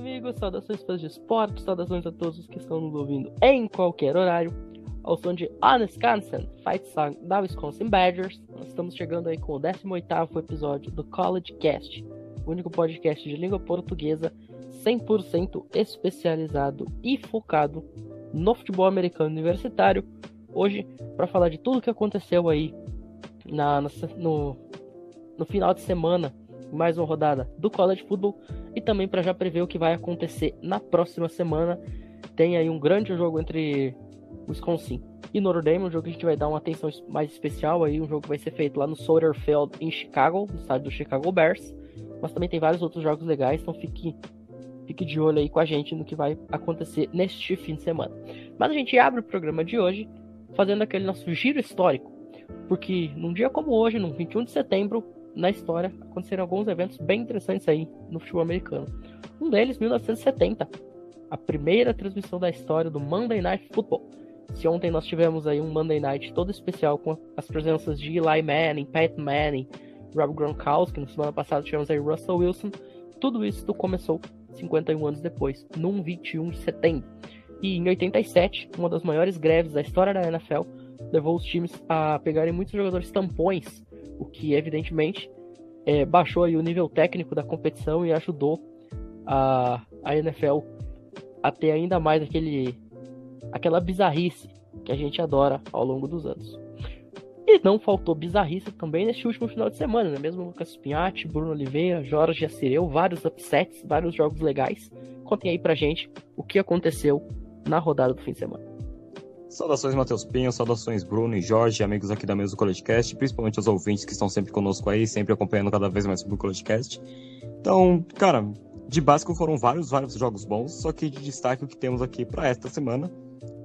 Amigos, saudações fãs de esporte, saudações a todos que estão nos ouvindo em qualquer horário. Ao som de Wisconsin, Fight Song da Wisconsin Badgers, nós estamos chegando aí com o 18º episódio do College Cast, o único podcast de língua portuguesa 100% especializado e focado no futebol americano universitário. Hoje, para falar de tudo que aconteceu aí na, no, no final de semana, mais uma rodada do College Football e também para já prever o que vai acontecer na próxima semana. Tem aí um grande jogo entre Wisconsin e Notre Dame, um jogo que a gente vai dar uma atenção mais especial aí, um jogo que vai ser feito lá no Soldier Field em Chicago, no estádio do Chicago Bears. Mas também tem vários outros jogos legais, então fique, fique de olho aí com a gente no que vai acontecer neste fim de semana. Mas a gente abre o programa de hoje fazendo aquele nosso giro histórico, porque num dia como hoje, no 21 de setembro, na história, aconteceram alguns eventos bem interessantes aí no futebol americano. Um deles, 1970, a primeira transmissão da história do Monday Night Football. Se ontem nós tivemos aí um Monday Night todo especial com as presenças de Eli Manning, Pat Manning, Rob Gronkowski, na semana passada tivemos aí Russell Wilson, tudo isso começou 51 anos depois, num 21 de setembro. E em 87, uma das maiores greves da história da NFL levou os times a pegarem muitos jogadores tampões, o que evidentemente é, baixou aí o nível técnico da competição e ajudou a, a NFL a ter ainda mais aquele, aquela bizarrice que a gente adora ao longo dos anos. E não faltou bizarrice também neste último final de semana, né? Mesmo Lucas Pinhatti, Bruno Oliveira, Jorge Assireu, vários upsets, vários jogos legais. Contem aí pra gente o que aconteceu na rodada do fim de semana. Saudações, Matheus Pinho, saudações, Bruno e Jorge, amigos aqui da mesa do CollegeCast, principalmente os ouvintes que estão sempre conosco aí, sempre acompanhando cada vez mais sobre o CollegeCast. Então, cara, de básico foram vários, vários jogos bons, só que de destaque o que temos aqui para esta semana.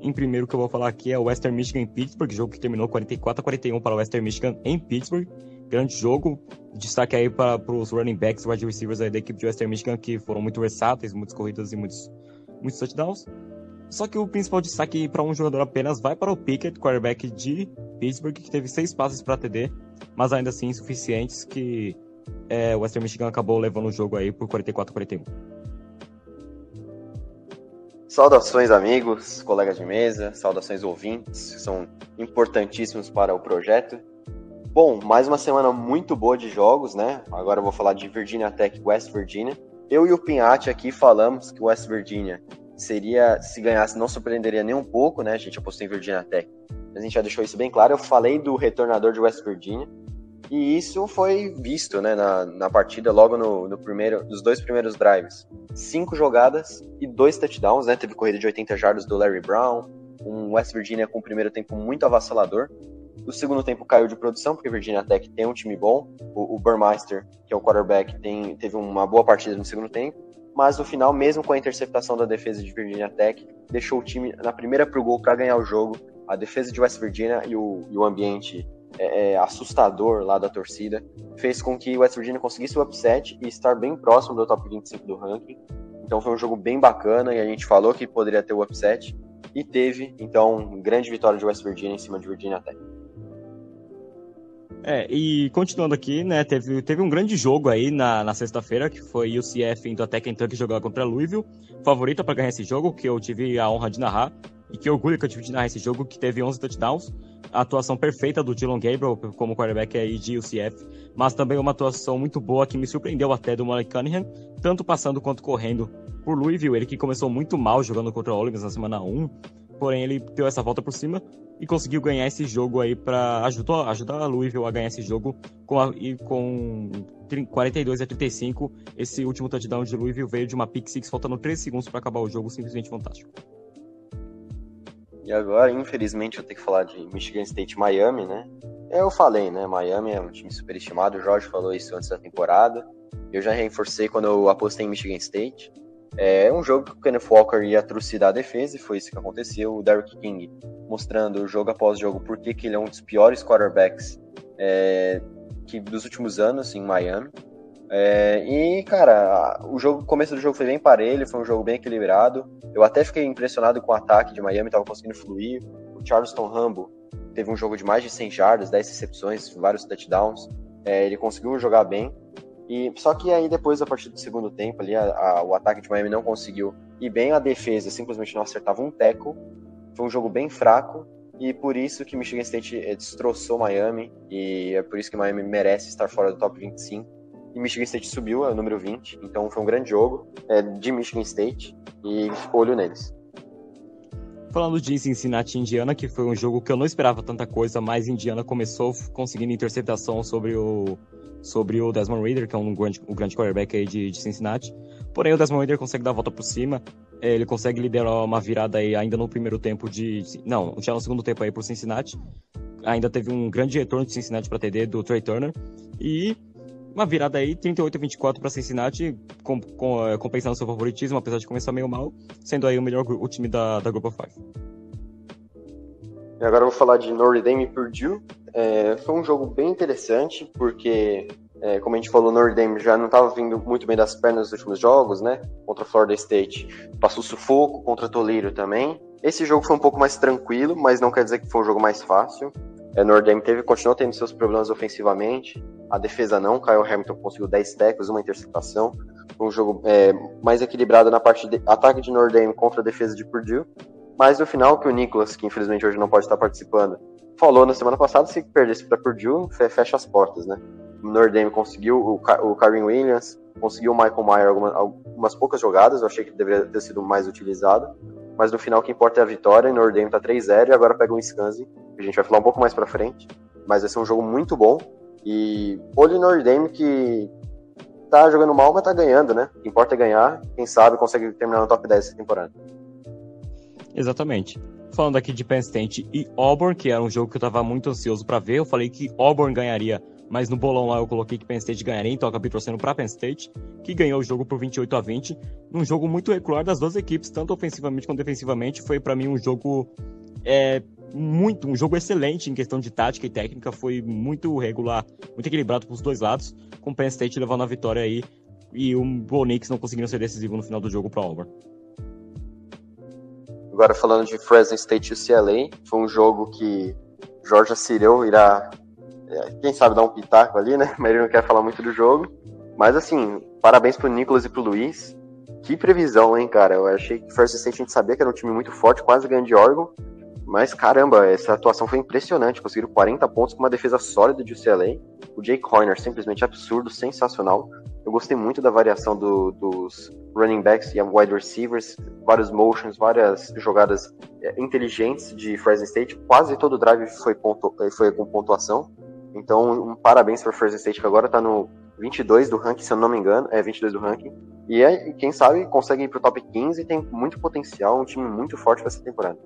Em primeiro que eu vou falar aqui é o Western Michigan em Pittsburgh, jogo que terminou 44 a 41 para o Western Michigan em Pittsburgh. Grande jogo. Destaque aí para os running backs, wide receivers aí da equipe de Western Michigan que foram muito versáteis, muitas corridas e muitos, muitos touchdowns. Só que o principal destaque para um jogador apenas vai para o Pickett, quarterback de Pittsburgh, que teve seis passes para TD, mas ainda assim insuficientes, que é, o Western Michigan acabou levando o jogo aí por 44 a 41. Saudações, amigos, colegas de mesa, saudações ouvintes, que são importantíssimos para o projeto. Bom, mais uma semana muito boa de jogos, né? Agora eu vou falar de Virginia Tech West Virginia. Eu e o Pinhatti aqui falamos que West Virginia seria, se ganhasse, não surpreenderia nem um pouco, né? A gente apostou em Virginia Tech. A gente já deixou isso bem claro. Eu falei do retornador de West Virginia. E isso foi visto né, na, na partida logo no, no primeiro, nos dois primeiros drives. Cinco jogadas e dois touchdowns, né? Teve corrida de 80 jardas do Larry Brown, um West Virginia com o primeiro tempo muito avassalador. O segundo tempo caiu de produção, porque Virginia Tech tem um time bom. O, o Burmeister, que é o quarterback, tem, teve uma boa partida no segundo tempo mas no final, mesmo com a interceptação da defesa de Virginia Tech, deixou o time na primeira pro gol para ganhar o jogo. A defesa de West Virginia e o, e o ambiente é, é, assustador lá da torcida fez com que West Virginia conseguisse o upset e estar bem próximo do top 25 do ranking. Então foi um jogo bem bacana e a gente falou que poderia ter o upset e teve. Então, grande vitória de West Virginia em cima de Virginia Tech. É, e continuando aqui, né, teve, teve um grande jogo aí na, na sexta-feira, que foi o CF indo até Kentucky jogar contra Louisville. Favorita para ganhar esse jogo, que eu tive a honra de narrar. E que orgulho que eu tive de narrar esse jogo, que teve 11 touchdowns. A atuação perfeita do Dylan Gabriel como quarterback aí de UCF, mas também uma atuação muito boa que me surpreendeu até do Malik Cunningham, tanto passando quanto correndo por Louisville. Ele que começou muito mal jogando contra o Ole Miss na semana 1, porém ele deu essa volta por cima e conseguiu ganhar esse jogo aí para ajudar, ajudar a Louisville a ganhar esse jogo com a, e com 42 a 35. Esse último touchdown de Louisville veio de uma pick six faltando 3 segundos para acabar o jogo, simplesmente fantástico. E agora, infelizmente, eu tenho que falar de Michigan State Miami, né? Eu falei, né? Miami é um time superestimado. O Jorge falou isso antes da temporada. Eu já reforcei quando eu apostei em Michigan State. É um jogo que o Kenneth Walker ia trucidar a defesa e foi isso que aconteceu. O Derrick King mostrando jogo após jogo por que ele é um dos piores quarterbacks é, que dos últimos anos em Miami. É, e, cara, o jogo, o começo do jogo foi bem parelho, foi um jogo bem equilibrado. Eu até fiquei impressionado com o ataque de Miami, estava conseguindo fluir. O Charleston Rambo teve um jogo de mais de 100 jardas, 10 recepções, vários touchdowns. É, ele conseguiu jogar bem. E, só que aí depois, a partir do segundo tempo, ali, a, a, o ataque de Miami não conseguiu ir bem, a defesa simplesmente não acertava um teco. Foi um jogo bem fraco e por isso que Michigan State eh, destroçou Miami e é por isso que Miami merece estar fora do top 25. E Michigan State subiu ao número 20, então foi um grande jogo é, de Michigan State e olho neles. Falando de Cincinnati e Indiana, que foi um jogo que eu não esperava tanta coisa, mas Indiana começou conseguindo interceptação sobre o sobre o Desmond Reader, que é um grande, um grande quarterback aí de, de Cincinnati. Porém, o Desmond Reader consegue dar a volta por cima, é, ele consegue liderar uma virada aí ainda no primeiro tempo de... Não, já no segundo tempo aí por Cincinnati. Ainda teve um grande retorno de Cincinnati para TD do Trey Turner. E uma virada aí, 38 a 24 para Cincinnati, com, com, é, compensando seu favoritismo, apesar de começar meio mal, sendo aí o melhor o time da, da Group of Five. Agora eu vou falar de Notre Dame e Purdue. É, foi um jogo bem interessante, porque, é, como a gente falou, Notre Dame já não estava vindo muito bem das pernas nos últimos jogos, né? Contra Florida State. Passou sufoco, contra Toledo também. Esse jogo foi um pouco mais tranquilo, mas não quer dizer que foi um jogo mais fácil. É, Notre Dame teve, continuou tendo seus problemas ofensivamente. A defesa não. Kyle Hamilton conseguiu 10 tackles, uma interceptação. Um jogo é, mais equilibrado na parte de ataque de Notre Dame contra a defesa de Purdue. Mas no final, que o Nicolas, que infelizmente hoje não pode estar participando, falou na semana passada, se perdesse para Purdue, fecha as portas, né? O Notre Dame conseguiu, o, o Karim Williams conseguiu o Michael Mayer algumas, algumas poucas jogadas, eu achei que deveria ter sido mais utilizado, mas no final o que importa é a vitória, o Notre Dame tá 3-0 e agora pega o Wisconsin, que a gente vai falar um pouco mais pra frente, mas vai ser um jogo muito bom, e olho no Notre Dame que tá jogando mal, mas tá ganhando, né? O que importa é ganhar, quem sabe consegue terminar no top 10 essa temporada. Exatamente. Falando aqui de Penn State e Auburn, que era um jogo que eu tava muito ansioso para ver, eu falei que Auburn ganharia, mas no bolão lá eu coloquei que Penn State ganharia, então eu acabei torcendo pra Penn State, que ganhou o jogo por 28 a 20, num jogo muito regular das duas equipes, tanto ofensivamente quanto defensivamente, foi para mim um jogo é, muito, um jogo excelente em questão de tática e técnica, foi muito regular, muito equilibrado pros dois lados, com Penn State levando a vitória aí e o Bonix não conseguindo ser decisivo no final do jogo para Auburn. Agora falando de Fresno State UCLA, foi um jogo que Jorge Cireu irá, é, quem sabe, dar um pitaco ali, né? Mas ele não quer falar muito do jogo. Mas assim, parabéns pro Nicolas e pro Luiz. Que previsão, hein, cara? Eu achei que Fresno State a gente sabia que era um time muito forte, quase ganhando de órgão. Mas caramba, essa atuação foi impressionante. Conseguiram 40 pontos com uma defesa sólida de UCLA. O Jake Horner, simplesmente absurdo, sensacional. Eu gostei muito da variação do, dos running backs e wide receivers, vários motions, várias jogadas é, inteligentes de Fresno State. Quase todo o drive foi, pontu, eh, foi com pontuação. Então, um parabéns para Fresno State, que agora está no 22 do ranking, se eu não me engano. É 22 do ranking. E é, quem sabe consegue ir para o top 15 e tem muito potencial, um time muito forte para essa temporada.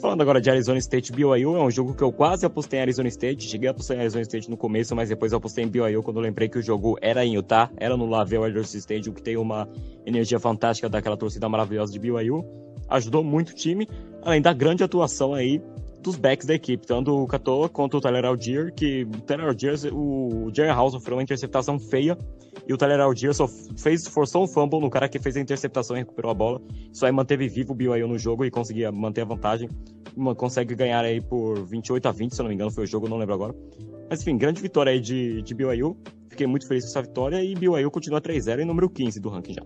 Falando agora de Arizona State BYU, é um jogo que eu quase apostei em Arizona State. Cheguei a apostar em Arizona State no começo, mas depois eu apostei em BYU quando eu lembrei que o jogo era em Utah, era no Lavelle Arizona Stadium, que tem uma energia fantástica daquela torcida maravilhosa de BYU. Ajudou muito o time, além da grande atuação aí dos backs da equipe, tanto o Catoa quanto o Tyler Algier, que o Tyler Algier, o Jerry House sofreu uma interceptação feia e o Tyler Algier só fez, forçou um fumble no cara que fez a interceptação e recuperou a bola. Isso aí manteve vivo o BYU no jogo e conseguia manter a vantagem. Consegue ganhar aí por 28 a 20, se eu não me engano, foi o jogo, não lembro agora. Mas enfim, grande vitória aí de, de BYU. Fiquei muito feliz com essa vitória e BYU continua 3-0 em número 15 do ranking já.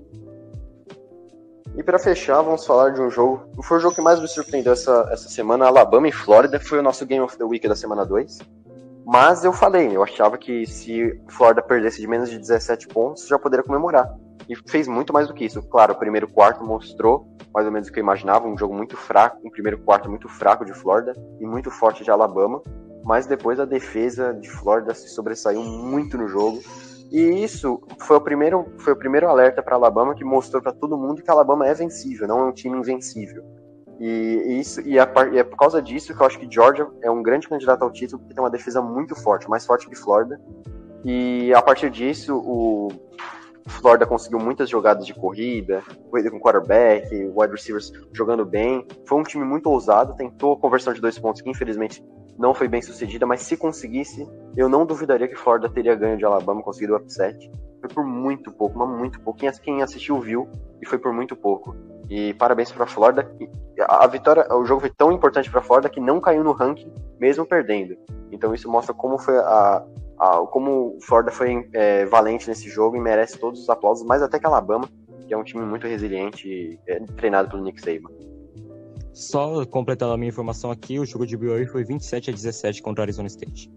E para fechar, vamos falar de um jogo. Foi o jogo que mais me surpreendeu essa, essa semana, Alabama e Flórida. Foi o nosso Game of the Week da semana 2. Mas eu falei, eu achava que se Flórida perdesse de menos de 17 pontos, já poderia comemorar. E fez muito mais do que isso. Claro, o primeiro quarto mostrou mais ou menos o que eu imaginava, um jogo muito fraco, um primeiro quarto muito fraco de Flórida e muito forte de Alabama. Mas depois a defesa de Flórida se sobressaiu muito no jogo e isso foi o primeiro, foi o primeiro alerta para Alabama que mostrou para todo mundo que Alabama é vencível, não é um time invencível. E, isso, e, a, e é por causa disso que eu acho que Georgia é um grande candidato ao título, porque tem uma defesa muito forte, mais forte que Florida. E a partir disso, o Florida conseguiu muitas jogadas de corrida, corrida com quarterback, wide receivers jogando bem. Foi um time muito ousado, tentou a conversão de dois pontos que infelizmente não foi bem sucedida, mas se conseguisse, eu não duvidaria que Florida teria ganho de Alabama, conseguido o upset. Foi por muito pouco, mas muito pouco. Quem assistiu viu e foi por muito pouco. E parabéns para Florida. A vitória, o jogo foi tão importante para Florida que não caiu no ranking, mesmo perdendo. Então isso mostra como foi a, a, como Florida foi é, valente nesse jogo e merece todos os aplausos, mais até que Alabama, que é um time muito resiliente, é, treinado pelo Nick Saban. Só completando a minha informação aqui, o jogo de BYU foi 27 a 17 contra Arizona State.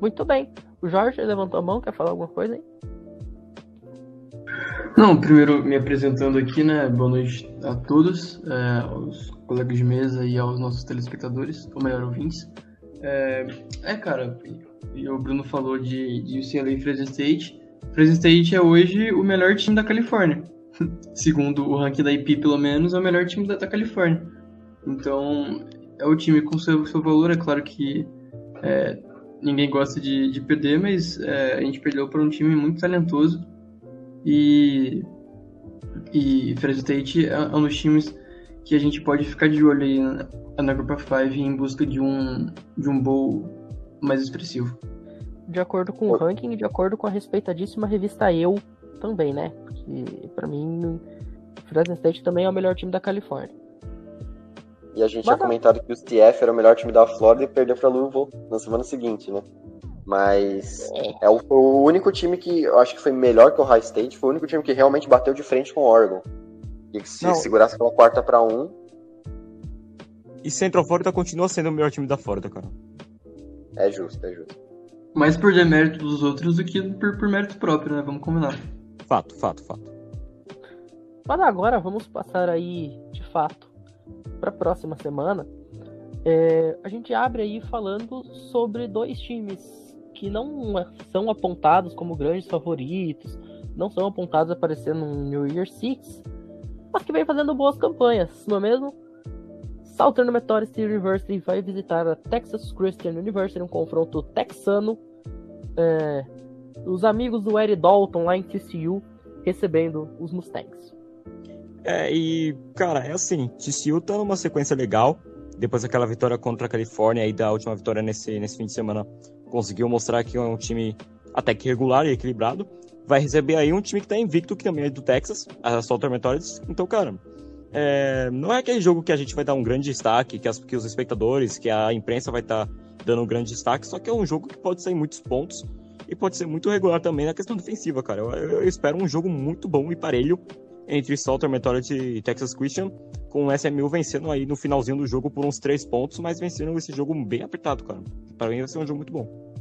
Muito bem. O Jorge levantou a mão, quer falar alguma coisa aí? Não, primeiro me apresentando aqui, né? Boa noite a todos, é, aos colegas de mesa e aos nossos telespectadores, ou melhor, ouvintes. É, é cara, e o Bruno falou de, de UCLA e Fresno State. Fresno State é hoje o melhor time da Califórnia. Segundo o ranking da IP, pelo menos, é o melhor time da, da Califórnia. Então, é o time com seu, seu valor. É claro que é, ninguém gosta de, de perder, mas é, a gente perdeu para um time muito talentoso. E, e Fresno State é, é um dos times que a gente pode ficar de olho aí na, na of Five em busca de um, de um bowl mais expressivo. De acordo com o ranking e de acordo com a respeitadíssima revista Eu também, né? Porque pra mim, Fresno State também é o melhor time da Califórnia. E a gente Mas tinha comentado que o CF era o melhor time da Flórida e perdeu pra Louisville na semana seguinte, né? Mas é, é o, o, único time que eu acho que foi melhor que o High State, foi o único time que realmente bateu de frente com o Oregon. E que se Não. segurasse aquela quarta para um. E Central Florida continua sendo o melhor time da Florida, cara. É justo, é justo. Mais por demérito dos outros do que por, por mérito próprio, né? Vamos combinar. Fato, fato, fato. Mas agora vamos passar aí, de fato, para a próxima semana. É, a gente abre aí falando sobre dois times que não são apontados como grandes favoritos, não são apontados a aparecer no New Year Six, mas que vem fazendo boas campanhas, não é mesmo? Southern Methodist University vai visitar a Texas Christian University, um confronto texano. É, os amigos do Eric Dalton lá em TCU recebendo os Mustangs. É, e, cara, é assim, TCU tá numa sequência legal. Depois daquela vitória contra a Califórnia e da última vitória nesse, nesse fim de semana, conseguiu mostrar que é um time até que regular e equilibrado. Vai receber aí um time que tá invicto, que também é do Texas, a Southern Methodist. Então, cara, é, não é aquele jogo que a gente vai dar um grande destaque, que, as, que os espectadores, que a imprensa vai estar tá dando um grande destaque, só que é um jogo que pode sair muitos pontos e pode ser muito regular também na questão defensiva, cara. Eu, eu, espero um jogo muito bom e parelho entre Salter Methodist e Texas Christian, com o SMU vencendo aí no finalzinho do jogo por uns três pontos, mas vencendo esse jogo bem apertado, cara. Para mim vai ser um jogo muito bom.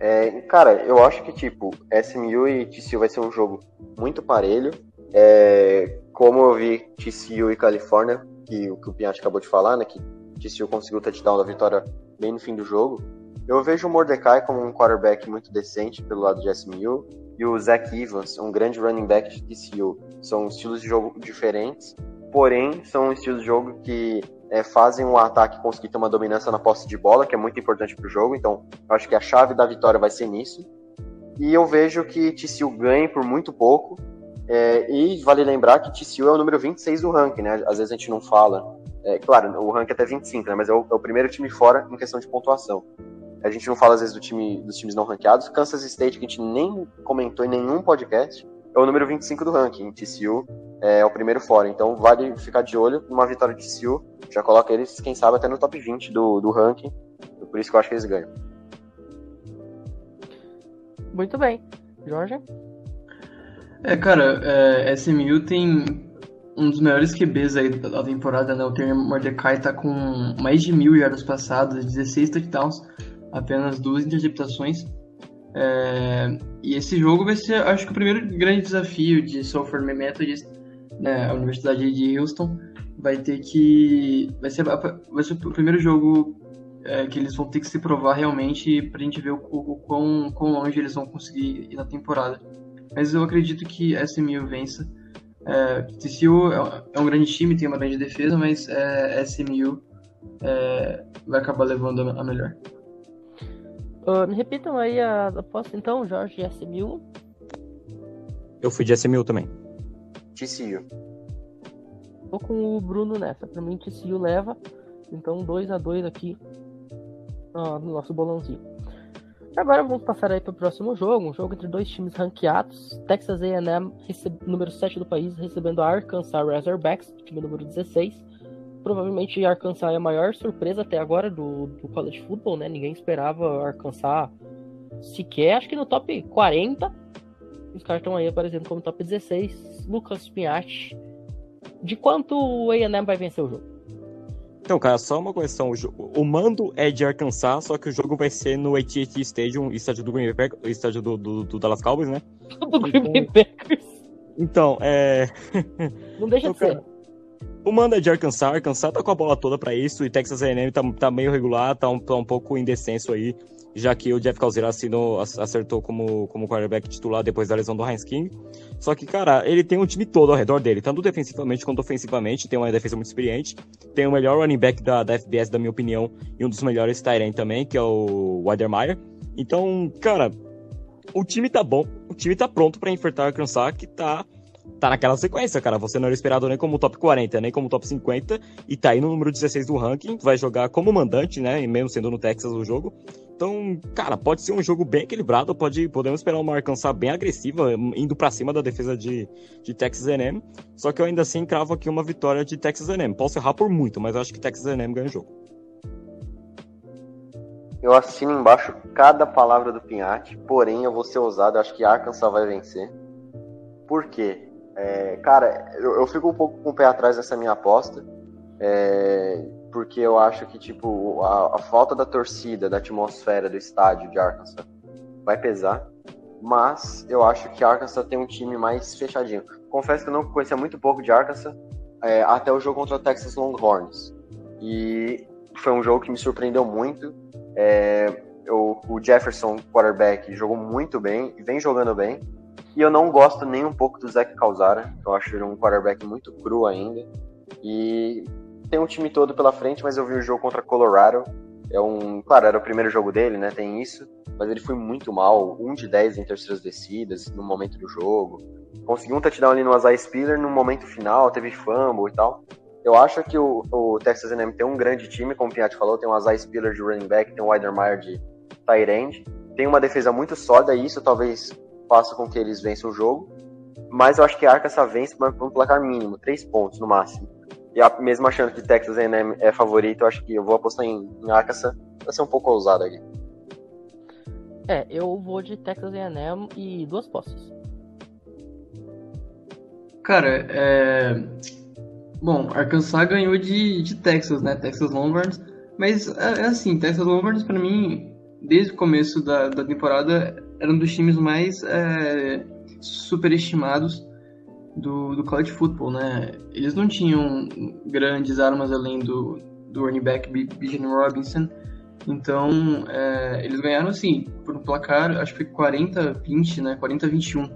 É, cara, eu acho que tipo, SMU e TCU vai ser um jogo muito parelho. É, como eu vi TCU e Califórnia, que, que o acabou de falar, né, que TCU conseguiu o touchdown da vitória bem no fim do jogo, eu vejo o Mordecai como um quarterback muito decente pelo lado de SMU e o Zach Evans, um grande running back de TCU. São estilos de jogo diferentes, porém são estilos de jogo que é, fazem o ataque conseguir ter uma dominância na posse de bola, que é muito importante para o jogo. Então, acho que a chave da vitória vai ser nisso. E eu vejo que TCU ganhe por muito pouco, é, e vale lembrar que TCU é o número 26 do ranking, né? Às vezes a gente não fala. É, claro, o ranking é até 25, né? Mas é o, é o, primeiro time fora em questão de pontuação. A gente não fala às vezes do time, dos times não ranqueados. Kansas State, que a gente nem comentou em nenhum podcast, é o número 25 do ranking. TCU é o primeiro fora. Então vale ficar de olho numa vitória de TCU. Já coloca eles, quem sabe, até no top 20 do, do ranking. Por isso que eu acho que eles ganham. Muito bem. Jorge? É, cara, é, SMU tem um dos melhores QBs aí da temporada, né? O Terry Mordecai tá com mais de mil jardas passadas, 16 touchdowns, apenas duas interceptações. É, e esse jogo vai ser, acho que o primeiro grande desafio de Software Methodist, né, a Universidade de Houston, vai ter que vai ser, vai ser o primeiro jogo é, que eles vão ter que se provar realmente para a gente ver o, o, o quão, quão longe eles vão conseguir ir na temporada mas eu acredito que SMU vença. É, TCU é, é um grande time, tem uma grande defesa, mas é, SMU é, vai acabar levando a melhor. Uh, me repitam aí a aposta então, Jorge e SMU. Eu fui de SMU também. TCU. Vou com o Bruno nessa. Pra mim, TCU leva. Então, 2 a 2 aqui no nosso bolãozinho. Agora vamos passar aí para o próximo jogo, um jogo entre dois times ranqueados. Texas A&M, número 7 do país, recebendo a Arkansas Razorbacks, time número 16. Provavelmente Arkansas é a maior surpresa até agora do, do college football, né? Ninguém esperava Arkansas sequer, acho que no top 40. Os caras estão aí aparecendo como top 16. Lucas Pinhatti. De quanto o A&M vai vencer o jogo? Então, cara, só uma correção. O, mando é de Arkansas, só que o jogo vai ser no AT&T Stadium, estádio do Green Bay, estádio do, do, do, Dallas Cowboys, né? do Green Bay então, Packers. Então, é... Não deixa então, de ser. o mando é de Arkansas, Arkansas tá com a bola toda para isso, e Texas A&M tá, tá meio regular, tá um, tá um pouco indecêncio aí, já que o Jeff Calzera assinou, acertou como, como quarterback titular depois da lesão do Heinz King. Só que, cara, ele tem um time todo ao redor dele, tanto defensivamente quanto ofensivamente, tem uma defesa muito experiente, tem o melhor running back da, da FBS, da minha opinião, e um dos melhores Tyrant também, que é o Weidermeyer. Então, cara, o time tá bom, o time tá pronto para enfrentar o Arkansas, que tá tá naquela sequência, cara. Você não era esperado nem como top 40, nem como top 50, e tá aí no número 16 do ranking, vai jogar como mandante, né? E mesmo sendo no Texas o jogo. Então, cara, pode ser um jogo bem equilibrado, pode, podemos esperar uma Arkansas bem agressiva, indo para cima da defesa de, de Texas A&M, só que eu ainda assim cravo aqui uma vitória de Texas A&M. Posso errar por muito, mas eu acho que Texas A&M ganha o jogo. Eu assino embaixo cada palavra do Pinhatti, porém eu vou ser ousado, acho que Arkansas vai vencer. Por quê? É, cara, eu, eu, fico um pouco com o pé atrás dessa minha aposta, é, porque eu acho que, tipo, a, a, falta da torcida, da atmosfera do estádio de Arkansas vai pesar, mas eu acho que Arkansas tem um time mais fechadinho. Confesso que eu não conhecia muito pouco de Arkansas é, até o jogo contra o Texas Longhorns, e foi um jogo que me surpreendeu muito. É, o Jefferson, quarterback, jogou muito bem, vem jogando bem, e eu não gosto nem um pouco do Zach Calzara. Eu acho ele um quarterback muito cru ainda. E tem um time todo pela frente, mas eu vi o jogo contra Colorado. É um. Claro, era o primeiro jogo dele, né? Tem isso. Mas ele foi muito mal. Um de 10 em terceiras descidas no momento do jogo. Conseguiu um touchdown ali no Azai Spiller no momento final, teve fumble e tal. Eu acho que o, o Texas A&M tem um grande time, como o Pinhatti falou, tem o Azai Spiller de running back, tem o Weidermeyer de tight end, tem uma defesa muito sólida e isso talvez faça com que eles vençam o jogo. Mas eu acho que a Arkansas vence por um placar mínimo, três pontos no máximo. E a, mesmo achando que Texas A&M é favorito, eu acho que eu vou apostar em, em Arkansas. Vai ser um pouco ousado aqui. É, eu vou de Texas A&M e duas posses. Cara, é... Bom, Arkansas ganhou de, de Texas, né? Texas Longhorns. Mas, é, é assim, Texas Longhorns, para mim, desde o começo da, da temporada, era um dos times mais é, superestimados do, do college football, né? Eles não tinham grandes armas além do, do running back Bijan Robinson, então é, eles ganharam assim, por um placar, acho que foi 40-20, né? 40-21.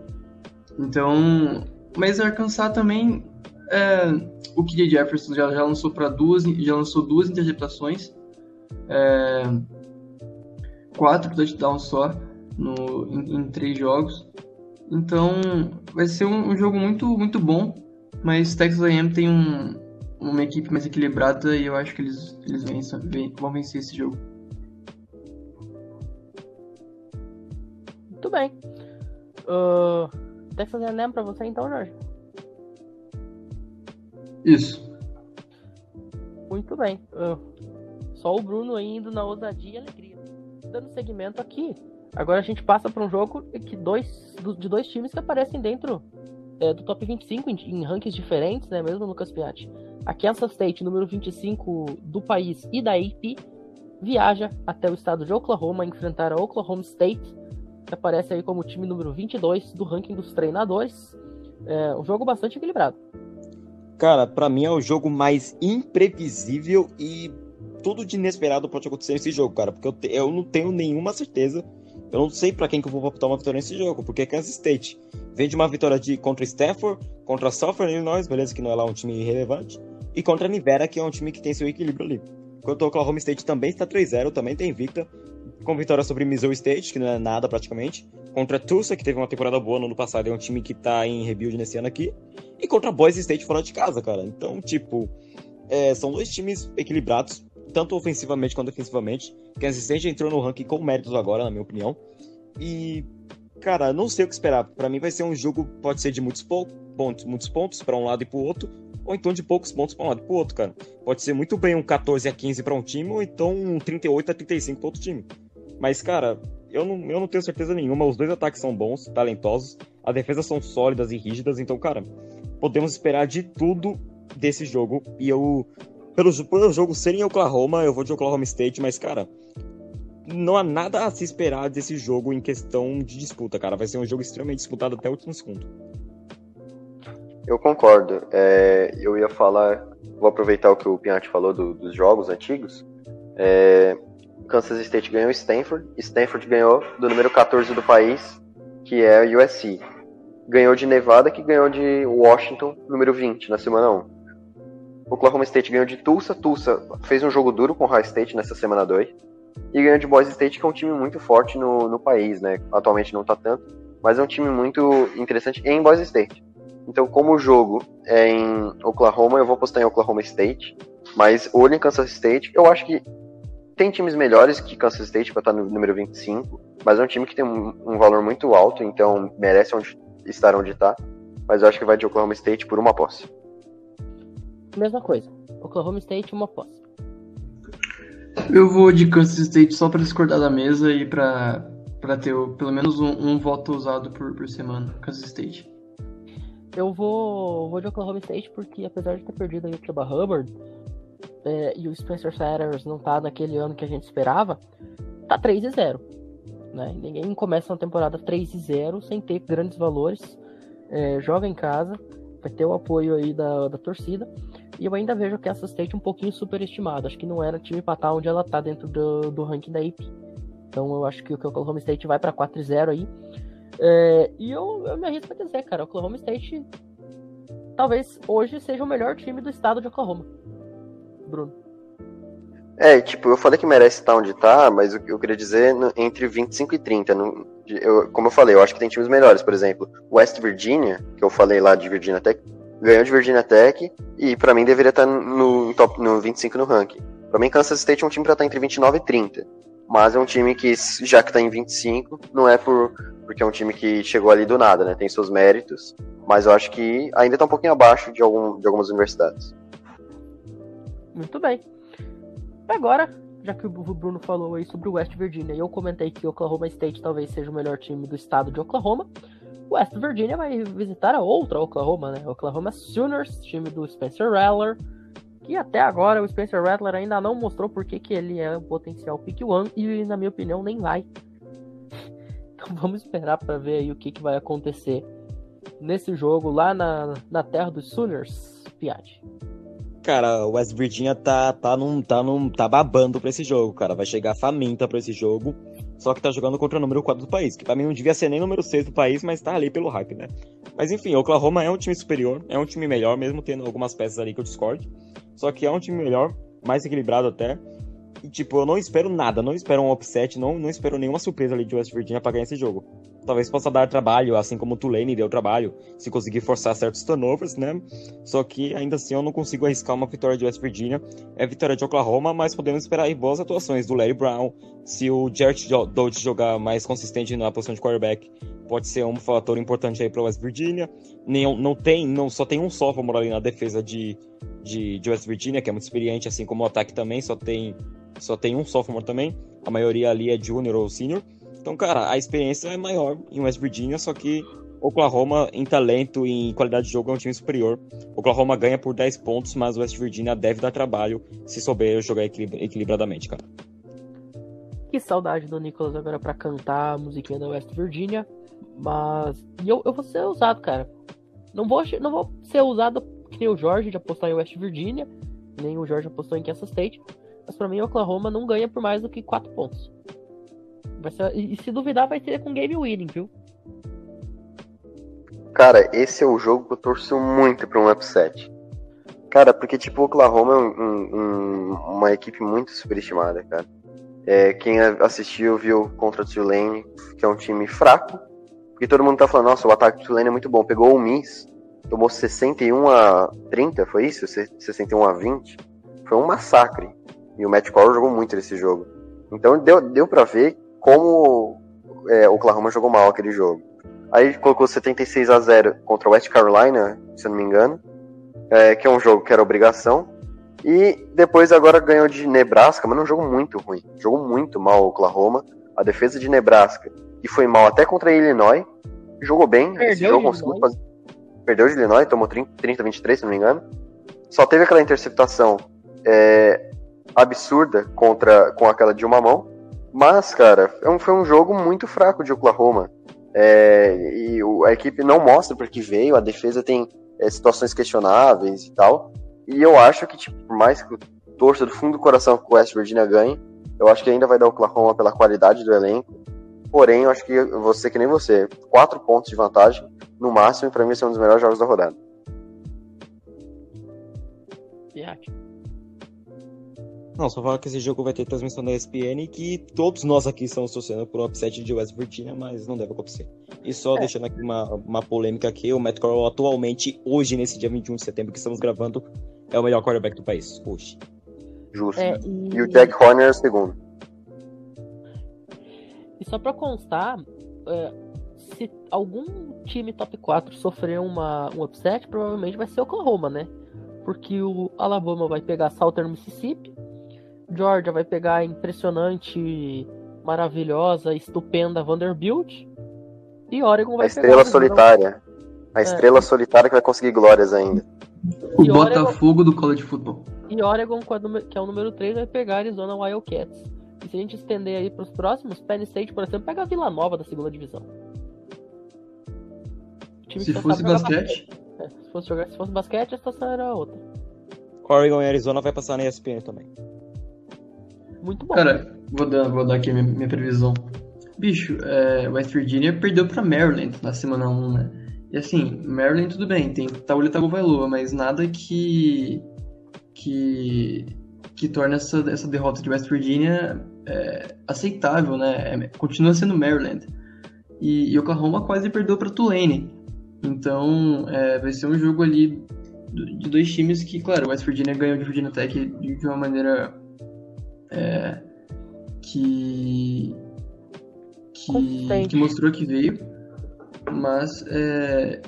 Então, mas Arkansas também, é, o KJ Jefferson já, já lançou para duas, já lançou duas interceptações, é, quatro touchdowns só no, em, em, três jogos. Então vai ser um, um, jogo muito, muito bom, mas Texas A&M tem um, uma equipe mais equilibrada e eu acho que eles, eles vençam, vão vencer esse jogo. Muito bem. Uh, Texas A&M para você então, Jorge? Isso. Muito bem. Uh, só o Bruno indo na ousadia e alegria. Dando segmento aqui, Agora a gente passa para um jogo que dois, de dois times que aparecem dentro é, do top 25 em, em rankings diferentes, né? Mesmo Lucas Piatti. A Kansas State, número 25 do país e da AP, viaja até o estado de Oklahoma enfrentar a Oklahoma State, que aparece aí como time número 22 do ranking dos treinadores. É um jogo bastante equilibrado. Cara, para mim é o jogo mais imprevisível e tudo de inesperado pode acontecer nesse jogo, cara, porque eu, te, eu não tenho nenhuma certeza eu não sei para quem que eu vou optar uma vitória nesse jogo, porque é Kansas State vem de uma vitória de contra Stanford, contra Southern Illinois, beleza, que não é lá um time relevante, e contra Nivera, que é um time que tem seu equilíbrio ali. Enquanto o Oklahoma State também está 3-0, também tem invicta, com vitória sobre Missouri State, que não é nada praticamente, contra Tulsa, que teve uma temporada boa no ano passado, é um time que tá em rebuild nesse ano aqui, e contra Boise State fora de casa, cara. Então, tipo, é, são dois times equilibrados. Tanto ofensivamente quanto defensivamente. Kansas State entrou no ranking com méritos agora, na minha opinião. E, cara, não sei o que esperar. Para mim vai ser um jogo, pode ser de muitos pontos, muitos pontos para um lado e para o outro, ou então de poucos pontos para um lado e para o outro, cara. Pode ser muito bem um 14 a 15 para um time, ou então um 38 a 35 para outro time. Mas, cara, eu não, eu não tenho certeza nenhuma. Os dois ataques são bons, talentosos, as defesas são sólidas e rígidas, então, cara, podemos esperar de tudo desse jogo. E eu, pelo, pelo jogo ser em Oklahoma, eu vou de Oklahoma State, mas, cara, não há nada a se esperar desse jogo em questão de disputa, cara. Vai ser um jogo extremamente disputado até o último segundo. Eu concordo. É, eu ia falar, vou aproveitar o que o Piatti falou do, dos jogos antigos. É, Kansas State ganhou Stanford, Stanford ganhou do número 14 do país, que é o USC. Ganhou de Nevada, que ganhou de Washington, número 20, na semana 1. Oklahoma State ganhou de Tulsa, Tulsa fez um jogo duro com o High State nessa semana 2. E ganhou de Boise State, que é um time muito forte no, no país, né? Atualmente não tá tanto, mas é um time muito interessante em Boise State. Então, como o jogo é em Oklahoma, eu vou apostar em Oklahoma State. Mas olho em Kansas State. Eu acho que tem times melhores que Kansas State para estar no número 25, mas é um time que tem um, um valor muito alto, então merece onde, estar onde está. Mas eu acho que vai de Oklahoma State por uma posse. Mesma coisa. Oklahoma State, uma posse. Eu vou de Kansas State só para discordar da mesa e para ter pelo menos um, um, voto usado por, por semana. Kansas State. Eu vou, vou de Oklahoma State porque, apesar de ter perdido aí o Chuba Hubbard, é, e o Spencer Sanders não tá naquele ano que a gente esperava, tá 3 e 0. Né? Ninguém começa uma temporada 3 e 0 sem ter grandes valores. É, joga em casa, vai ter o apoio aí da, da torcida. E eu ainda vejo que essa State um pouquinho superestimada. Acho que não era time pra estar onde ela tá dentro do, do ranking da IP. Então eu acho que o Oklahoma State vai pra 4 e 0 aí. É, e eu, eu me arrisco a dizer, cara, o Oklahoma State talvez hoje seja o melhor time do estado de Oklahoma. Bruno? É, tipo, eu falei que merece estar onde tá, mas eu, eu queria dizer no, entre 25 e 30. No, eu, como eu falei, eu acho que tem times melhores. Por exemplo, West Virginia, que eu falei lá de Virginia Tech, ganhou de Virginia Tech e para mim deveria estar no, top, no 25 no ranking. Pra mim, Kansas State é um time pra estar entre 29 e 30. Mas é um time que, já que tá em 25, não é por, porque é um time que chegou ali do nada, né? Tem seus méritos. Mas eu acho que ainda tá um pouquinho abaixo de, algum, de algumas universidades. Muito bem. Agora, já que o Bruno falou aí sobre o West Virginia e eu comentei que Oklahoma State talvez seja o melhor time do estado de Oklahoma, West Virginia vai visitar a outra Oklahoma, né? Oklahoma Sooners, time do Spencer Rattler, que até agora o Spencer Rattler ainda não mostrou porque que ele é o potencial pick one e na minha opinião nem vai. Então vamos esperar para ver aí o que, que vai acontecer nesse jogo lá na, na terra dos Sooners, Piatti cara, o West Virginia tá, tá, num, tá, num, tá babando pra esse jogo, cara. Vai chegar faminta pra esse jogo. Só que tá jogando contra o número 4 do país, que pra mim não devia ser nem número 6 do país, mas tá ali pelo hype, né? Mas enfim, Oklahoma é um time superior, é um time melhor, mesmo tendo algumas peças ali que eu discordo. Só que é um time melhor, mais equilibrado até. E, tipo, eu não espero nada, não espero um upset, não, não espero nenhuma surpresa ali de West Virginia pra ganhar esse jogo. Talvez possa dar trabalho, assim como o Tulane deu trabalho, se conseguir forçar certos turnovers, né? Só que ainda assim eu não consigo arriscar uma vitória de West Virginia. É vitória de Oklahoma, mas podemos esperar aí boas atuações do Larry Brown. Se o Jarrett Dodge jogar mais consistente na posição de quarterback, pode ser um fator importante aí para West Virginia. Nem, não tem, não só tem um sophomore ali na defesa de, de, de West Virginia, que é muito experiente, assim como o ataque também, só tem só tem um sophomore também, a maioria ali é junior ou senior. Então, cara, a experiência é maior em West Virginia, só que Oklahoma, em talento e em qualidade de jogo, é um time superior. Oklahoma ganha por 10 pontos, mas West Virginia deve dar trabalho se souber jogar equilibradamente, cara. Que saudade do Nicholas agora para cantar a musiquinha da West Virginia. Mas. E eu, eu vou ser usado, cara. Não vou, não vou ser usado que nem o Jorge de apostar em West Virginia, nem o Jorge apostou em Kansas State. Mas pra mim, Oklahoma não ganha por mais do que 4 pontos. Ser, e, se duvidar, vai ser com game winning, viu? Cara, esse é o jogo que eu torço muito pra um upset. Cara, porque, tipo, o Oklahoma é um, um, uma equipe muito superestimada, cara. É, quem assistiu viu contra o Tulane, que é um time fraco. Porque todo mundo tá falando, nossa, o ataque do Tulane é muito bom. Pegou o Miss, tomou 61 a 30, foi isso? 61 a 20? Foi um massacre. E o Matt Corral jogou muito nesse jogo. Então deu, deu para ver como é, o Oklahoma jogou mal aquele jogo. Aí colocou 76 a 0 contra o West Carolina, se eu não me engano, é, que é um jogo que era obrigação. E depois agora ganhou de Nebraska, mas num jogo muito ruim. Jogou muito mal o Oklahoma. A defesa de Nebraska, que foi mal até contra a Illinois, jogou bem. Perdeu esse jogo conseguiu fazer... Perdeu de Illinois, tomou 30 a 23, se não me engano. Só teve aquela interceptação é, absurda contra com aquela de uma mão. Mas, cara, é foi um jogo muito fraco de Oklahoma. É, e a equipe não mostra para que veio, a defesa tem é, situações questionáveis e tal. E eu acho que, tipo, por mais que eu torça do fundo do coração que o West Virginia ganhe, eu acho que ainda vai dar Oklahoma pela qualidade do elenco. Porém, eu acho que você, que nem você, quatro pontos de vantagem, no máximo, para mim, esse é um dos melhores jogos da rodada. Não, só falar que esse jogo vai ter transmissão da ESPN e que todos nós aqui estamos torcendo por um upset de West Virginia, mas não deve acontecer. E só é. deixando aqui uma, uma polêmica aqui, o Matt Corral atualmente, hoje, nesse dia 21 de setembro que estamos gravando, é o melhor quarterback do país, hoje. Justo. É, e... e... o Jack Horner é o segundo. E só pra constar, é, se algum time top 4 sofrer uma, um upset, provavelmente vai ser o Oklahoma, né? Porque o Alabama vai pegar Southern Mississippi, Georgia vai pegar a impressionante, maravilhosa, estupenda Vanderbilt. E Oregon vai a estrela solitária. A é. estrela solitária que vai conseguir glórias ainda. O e Botafogo Oregon... do college football. E Oregon, que é o número 3, vai pegar Arizona Wildcats. E se a gente estender aí para os próximos, Penn State, por exemplo, pega a Vila Nova da segunda divisão. Se fosse basquete? É, se, fosse jogar, se fosse basquete, a situação era outra. Oregon e Arizona vai passar na ESPN também. Muito bom. Cara, vou dar, vou dar aqui minha, minha previsão. Bicho, é, West Virginia perdeu pra Maryland na semana 1, né? E assim, Maryland tudo bem, tem Tauli Tagovailoa, mas nada que que que torna essa, essa derrota de West Virginia é, aceitável, né? É, continua sendo Maryland. E, e, Oklahoma quase perdeu para Tulane. Então, é, vai ser um jogo ali de dois times que, claro, West Virginia ganhou de Virginia Tech de uma maneira é, que, que, que, mostrou que veio. Mas, é,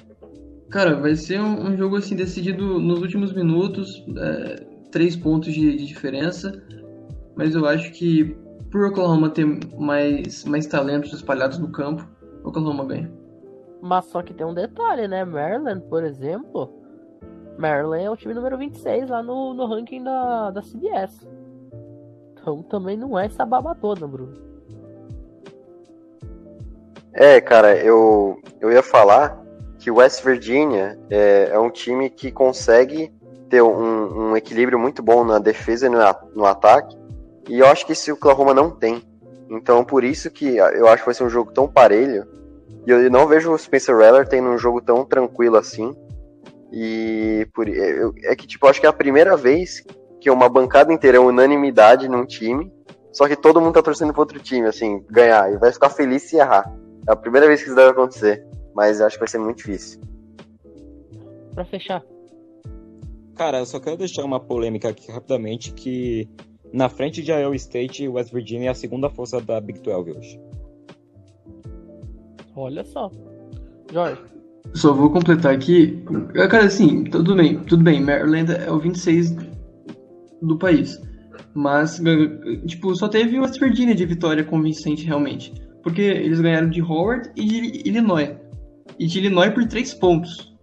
cara, vai ser um, um, jogo assim decidido nos últimos minutos, é, três pontos de, de, diferença. Mas eu acho que por Oklahoma ter mais, mais talentos espalhados no campo, Oklahoma ganha. Mas só que tem um detalhe, né? Maryland, por exemplo. Maryland é o time número 26 lá no, no ranking da, da CBS. Então também não é essa baba toda, Bruno. É, cara, eu, eu ia falar que o West Virginia é, é um time que consegue ter um, um, equilíbrio muito bom na defesa e no, no ataque. E eu acho que esse Oklahoma não tem. Então, por isso que eu acho que vai ser um jogo tão parelho. E eu não vejo o Spencer Rattler tendo um jogo tão tranquilo assim. E por, é, é que, tipo, acho que é a primeira vez que é uma bancada inteira é unanimidade num time, só que todo mundo tá torcendo pro outro time, assim, ganhar. E vai ficar feliz se errar. É a primeira vez que isso deve acontecer. Mas acho que vai ser muito difícil. Pra fechar. Cara, eu só quero deixar uma polêmica aqui rapidamente que na frente de Iowa State, West Virginia é a segunda força da Big 12 hoje. Olha só. Jorge. Só vou completar aqui. Cara, assim, tudo bem, tudo bem. Maryland é o 26 do país. Mas, tipo, só teve o West de vitória convincente realmente. Porque eles ganharam de Howard e de Illinois. E de Illinois por três pontos.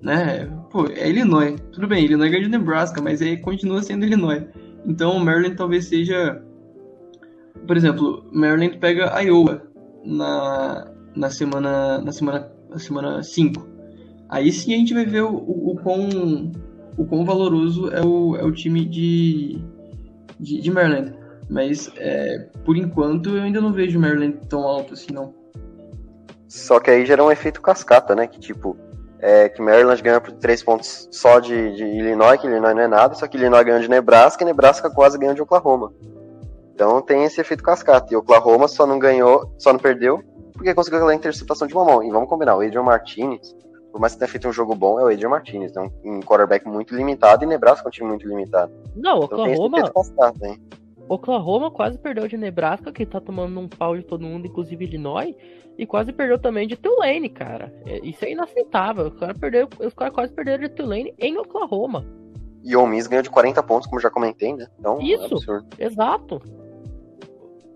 Né? Pô, é Illinois. Tudo bem, Illinois ganhou de Nebraska, mas aí continua sendo Illinois. Então, Maryland talvez seja. Por exemplo, Maryland pega Iowa na, na semana na semana na semana 5. Aí sim a gente vai ver o, o, o quão o quão valoroso é o, é o time de, de, de Maryland. Mas, é, por enquanto, eu ainda não vejo Maryland tão alto assim, não. Só que aí gera um efeito cascata, né? Que, tipo, é, que Maryland ganha por três pontos só de, de Illinois, que Illinois não é nada, só que Illinois ganha de Nebraska e Nebraska quase ganha de Oklahoma. Então tem esse efeito cascata. E Oklahoma só não ganhou, só não perdeu, porque conseguiu aquela interceptação de uma mão. E vamos combinar, o Adrian Martinez por mais que tenha feito um jogo bom, é o Adrian Martinez. É um, quarterback muito limitado e Nebraska é um time muito limitado. Não, Então Oklahoma, hein? Oklahoma quase perdeu de Nebraska, que tá tomando um pau de todo mundo, inclusive Illinois, e quase perdeu também de Tulane, cara. É, Isso é inaceitável. Os caras perdeu, os caras quase perderam de Tulane em Oklahoma. E o Miss ganhou de 40 pontos, como já comentei, né? Então, Isso. é. Exato.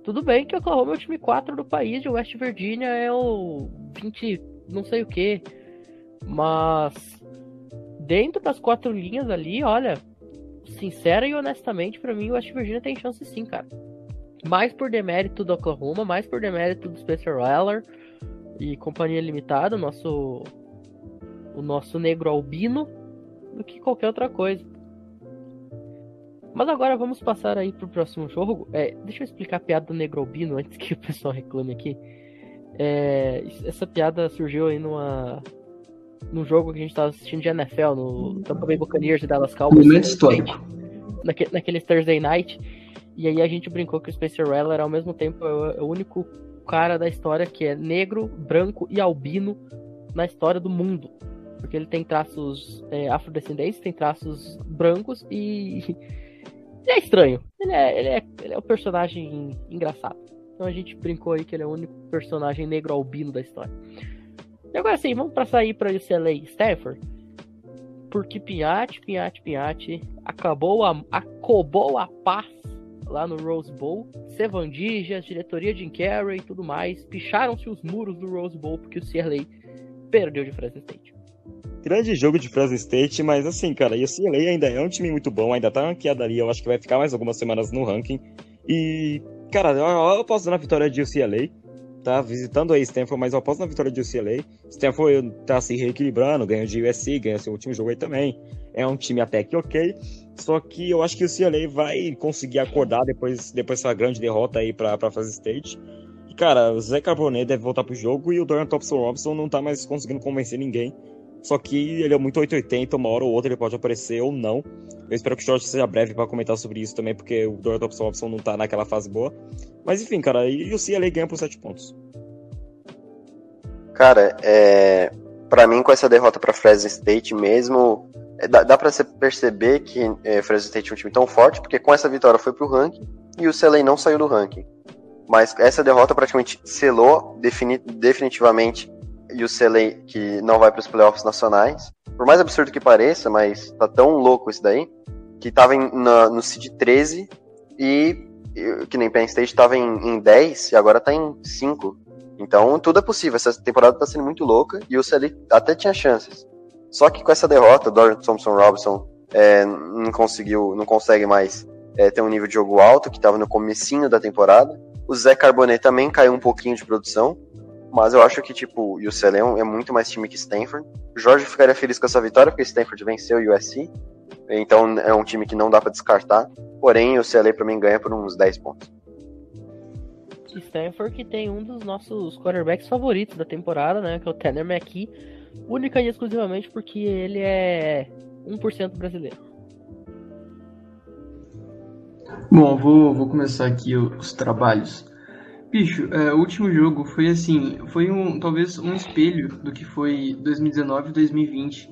Tudo bem que Oklahoma é o time 4 do país e o West Virginia é o 20, não sei o que. Mas dentro das quatro linhas ali, olha, sincera e honestamente, pra mim o West Virginia tem chance sim, cara. Mais por demérito do Oklahoma, mais por demérito do Spencer Rattler e companhia limitada, nosso o nosso negro albino, do que qualquer outra coisa. Mas agora vamos passar aí pro próximo jogo. É, deixa eu explicar a piada do Negro Albino antes que o pessoal reclame aqui. É, essa piada surgiu aí numa, num jogo que a gente tava assistindo de NFL, no Tampa Bay Buccaneers e Dallas Cowboys. Momento histórico. Naque, naquele Thursday Night. E aí a gente brincou que o Spencer Rattler, ao mesmo tempo, é o, é o único cara da história que é negro, branco e albino na história do mundo. Porque ele tem traços é, afrodescendentes, tem traços brancos e ele é estranho. Ele é, ele é, ele é um personagem engraçado. Então a gente brincou aí que ele é o único personagem negro albino da história. E agora sim, vamos passar aí para UCLA Stanford. Porque Pinhate, Pinhate, Pinhate acabou a, acabou a paz lá no Rose Bowl. Sevandijas, diretoria Jim Carrey e tudo mais. Picharam-se os muros do Rose Bowl porque o CLA perdeu de Fresno State. Grande jogo de Fresno State, mas assim, cara, o CLA ainda é um time muito bom, ainda tá ranqueado ali, eu acho que vai ficar mais algumas semanas no ranking. E, cara, eu, eu aposto na vitória de UCLA, tá? Visitando aí Stanford, mas eu aposto na vitória de UCLA. Stanford tá se reequilibrando, ganhou de USC, ganhou seu último jogo aí também. É um time até que ok, só que eu acho que o CLA vai conseguir acordar depois, depois dessa grande derrota aí pra, pra Fresno State. E, cara, o Zé Carbonet deve voltar pro jogo e o Dorian Thompson Robinson não tá mais conseguindo convencer ninguém. Só que ele é muito 880, uma hora ou outra ele pode aparecer ou não. Eu espero que o Jorge seja breve para comentar sobre isso também, porque o Dorian Thompson Robinson não tá naquela fase boa. Mas enfim, cara, e o CLA ganha por 7 pontos. Cara, é... para mim, com essa derrota para Fresno State mesmo, é, dá, dá para você perceber que é, Fresno State é um time tão forte, porque com essa vitória foi pro ranking e o CLA não saiu do ranking. Mas essa derrota praticamente selou defini definitivamente e o CLA que não vai para os playoffs nacionais. Por mais absurdo que pareça, mas tá tão louco isso daí, que tava em, na, no seed 13 e, que nem Penn State tava em, em 10 e agora tá em 5. Então tudo é possível. Essa temporada tá sendo muito louca e o CLA até tinha chances. Só que com essa derrota, Dorian Thompson Robinson é, não conseguiu, não consegue mais é, ter um nível de jogo alto que estava no comecinho da temporada. O Zé Carbonet também caiu um pouquinho de produção, mas eu acho que tipo, o UCLA é, é muito mais time que Stanford. O Jorge ficaria feliz com essa vitória porque Stanford venceu o USC, então é um time que não dá para descartar. Porém, o CLA para mim ganha por uns 10 pontos. Stanford que tem um dos nossos quarterbacks favoritos da temporada, né? Que é o Tanner McKee. Única e exclusivamente porque ele é 1% brasileiro. Bom, eu vou, vou começar aqui os trabalhos. Bicho, é, o último jogo foi assim, foi um talvez um espelho do que foi 2019 e 2020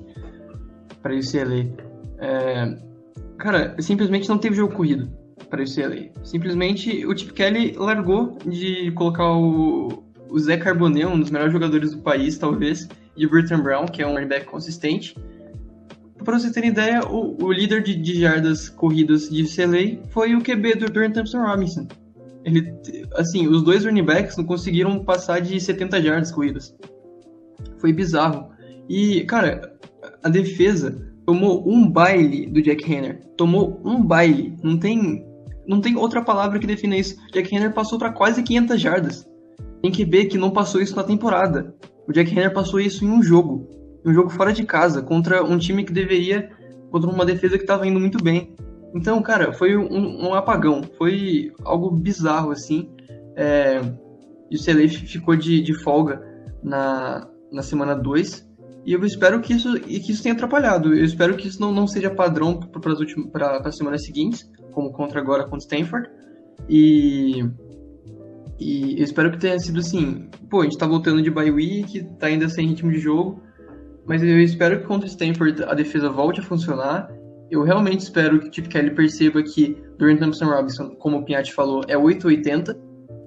para UCLA. É, cara, simplesmente não teve jogo corrido para UCLA. Simplesmente o Chip Kelly largou de colocar o, o Zé Carbonet, um dos melhores jogadores do país, talvez, e o Brown, que é um running consistente. Pra vocês terem ideia, o, o líder de, de jardas corridas de UCLA foi o QB do Dorian Thompson Robinson. Ele, assim, os dois running backs não conseguiram passar de 70 jardas corridas. Foi bizarro. E, cara, a defesa tomou um baile do Jack Henner. Tomou um baile. Não tem, não tem outra palavra que defina isso. Jack Henner passou para quase 500 jardas. Tem QB que não passou isso na temporada. O Jack Henner passou isso em um jogo. Um jogo fora de casa, contra um time que deveria. contra uma defesa que estava indo muito bem. Então, cara, foi um, um apagão. Foi algo bizarro, assim. É, e o CLA ficou de, de folga na, na semana 2. E eu espero que isso, e que isso tenha atrapalhado. Eu espero que isso não, não seja padrão para as semanas seguintes, como contra agora contra Stanford. E, e eu espero que tenha sido assim. Pô, a gente tá voltando de bye week, tá ainda sem ritmo de jogo. mas eu espero que contra Stanford a defesa volte a funcionar. Eu realmente espero que o Chip Kelly perceba que Dorian Thompson Robinson, como o Pinhatti falou, é 880.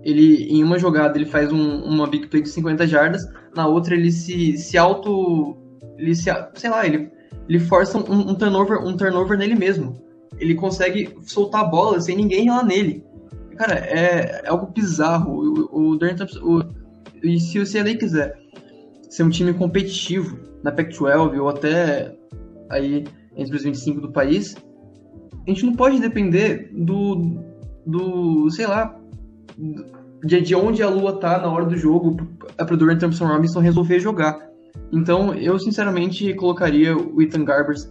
Ele, em uma jogada, ele faz um, uma big play de 50 jardas, na outra ele se, se auto. Ele se, sei lá, ele, ele força um, um, turnover, um turnover nele mesmo. Ele consegue soltar a bola sem ninguém lá nele. Cara, é, é algo bizarro. O, o Dorian Thompson. E se o CLA quiser ser um time competitivo na Pac-12 ou até aí entre os 25 do país, a gente não pode depender do, do sei lá, de, de onde a lua tá na hora do jogo para Dorian Thompson Robinson resolver jogar. Então, eu sinceramente colocaria o Ethan Garbers.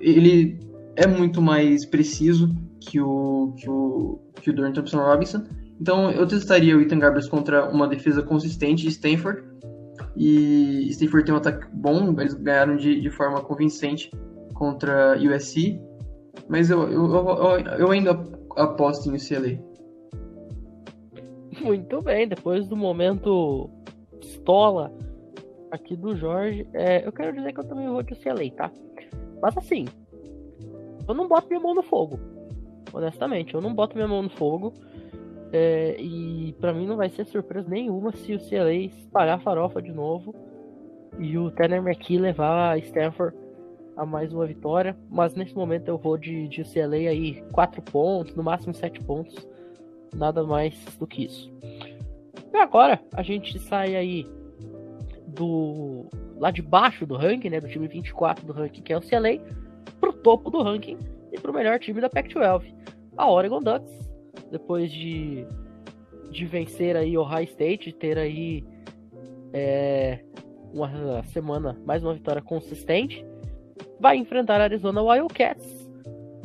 Ele é muito mais preciso que o, que o, que o Dorian Thompson Robinson. Então, eu testaria o Ethan Garbers contra uma defesa consistente de Stanford. E Stanford tem um ataque bom, eles ganharam de, de forma convincente contra USC. Mas eu, eu, eu, eu ainda aposto em UCLA. Muito bem, depois do momento pistola aqui do Jorge, é, eu quero dizer que eu também vou de UCLA, tá? Mas assim, eu não boto minha mão no fogo. Honestamente, eu não boto minha mão no fogo. É, e para mim não vai ser surpresa nenhuma se o CLA espalhar farofa de novo e o Tanner McKee levar a Stanford a mais uma vitória. Mas nesse momento eu vou de, de CLA aí 4 pontos, no máximo 7 pontos. Nada mais do que isso. E agora a gente sai aí do lá de baixo do ranking, né, do time 24 do ranking, que é o CLA, pro topo do ranking e pro melhor time da Pac-12, a Oregon Ducks depois de, de vencer aí o High State, ter aí é, uma semana, mais uma vitória consistente, vai enfrentar a Arizona Wildcats,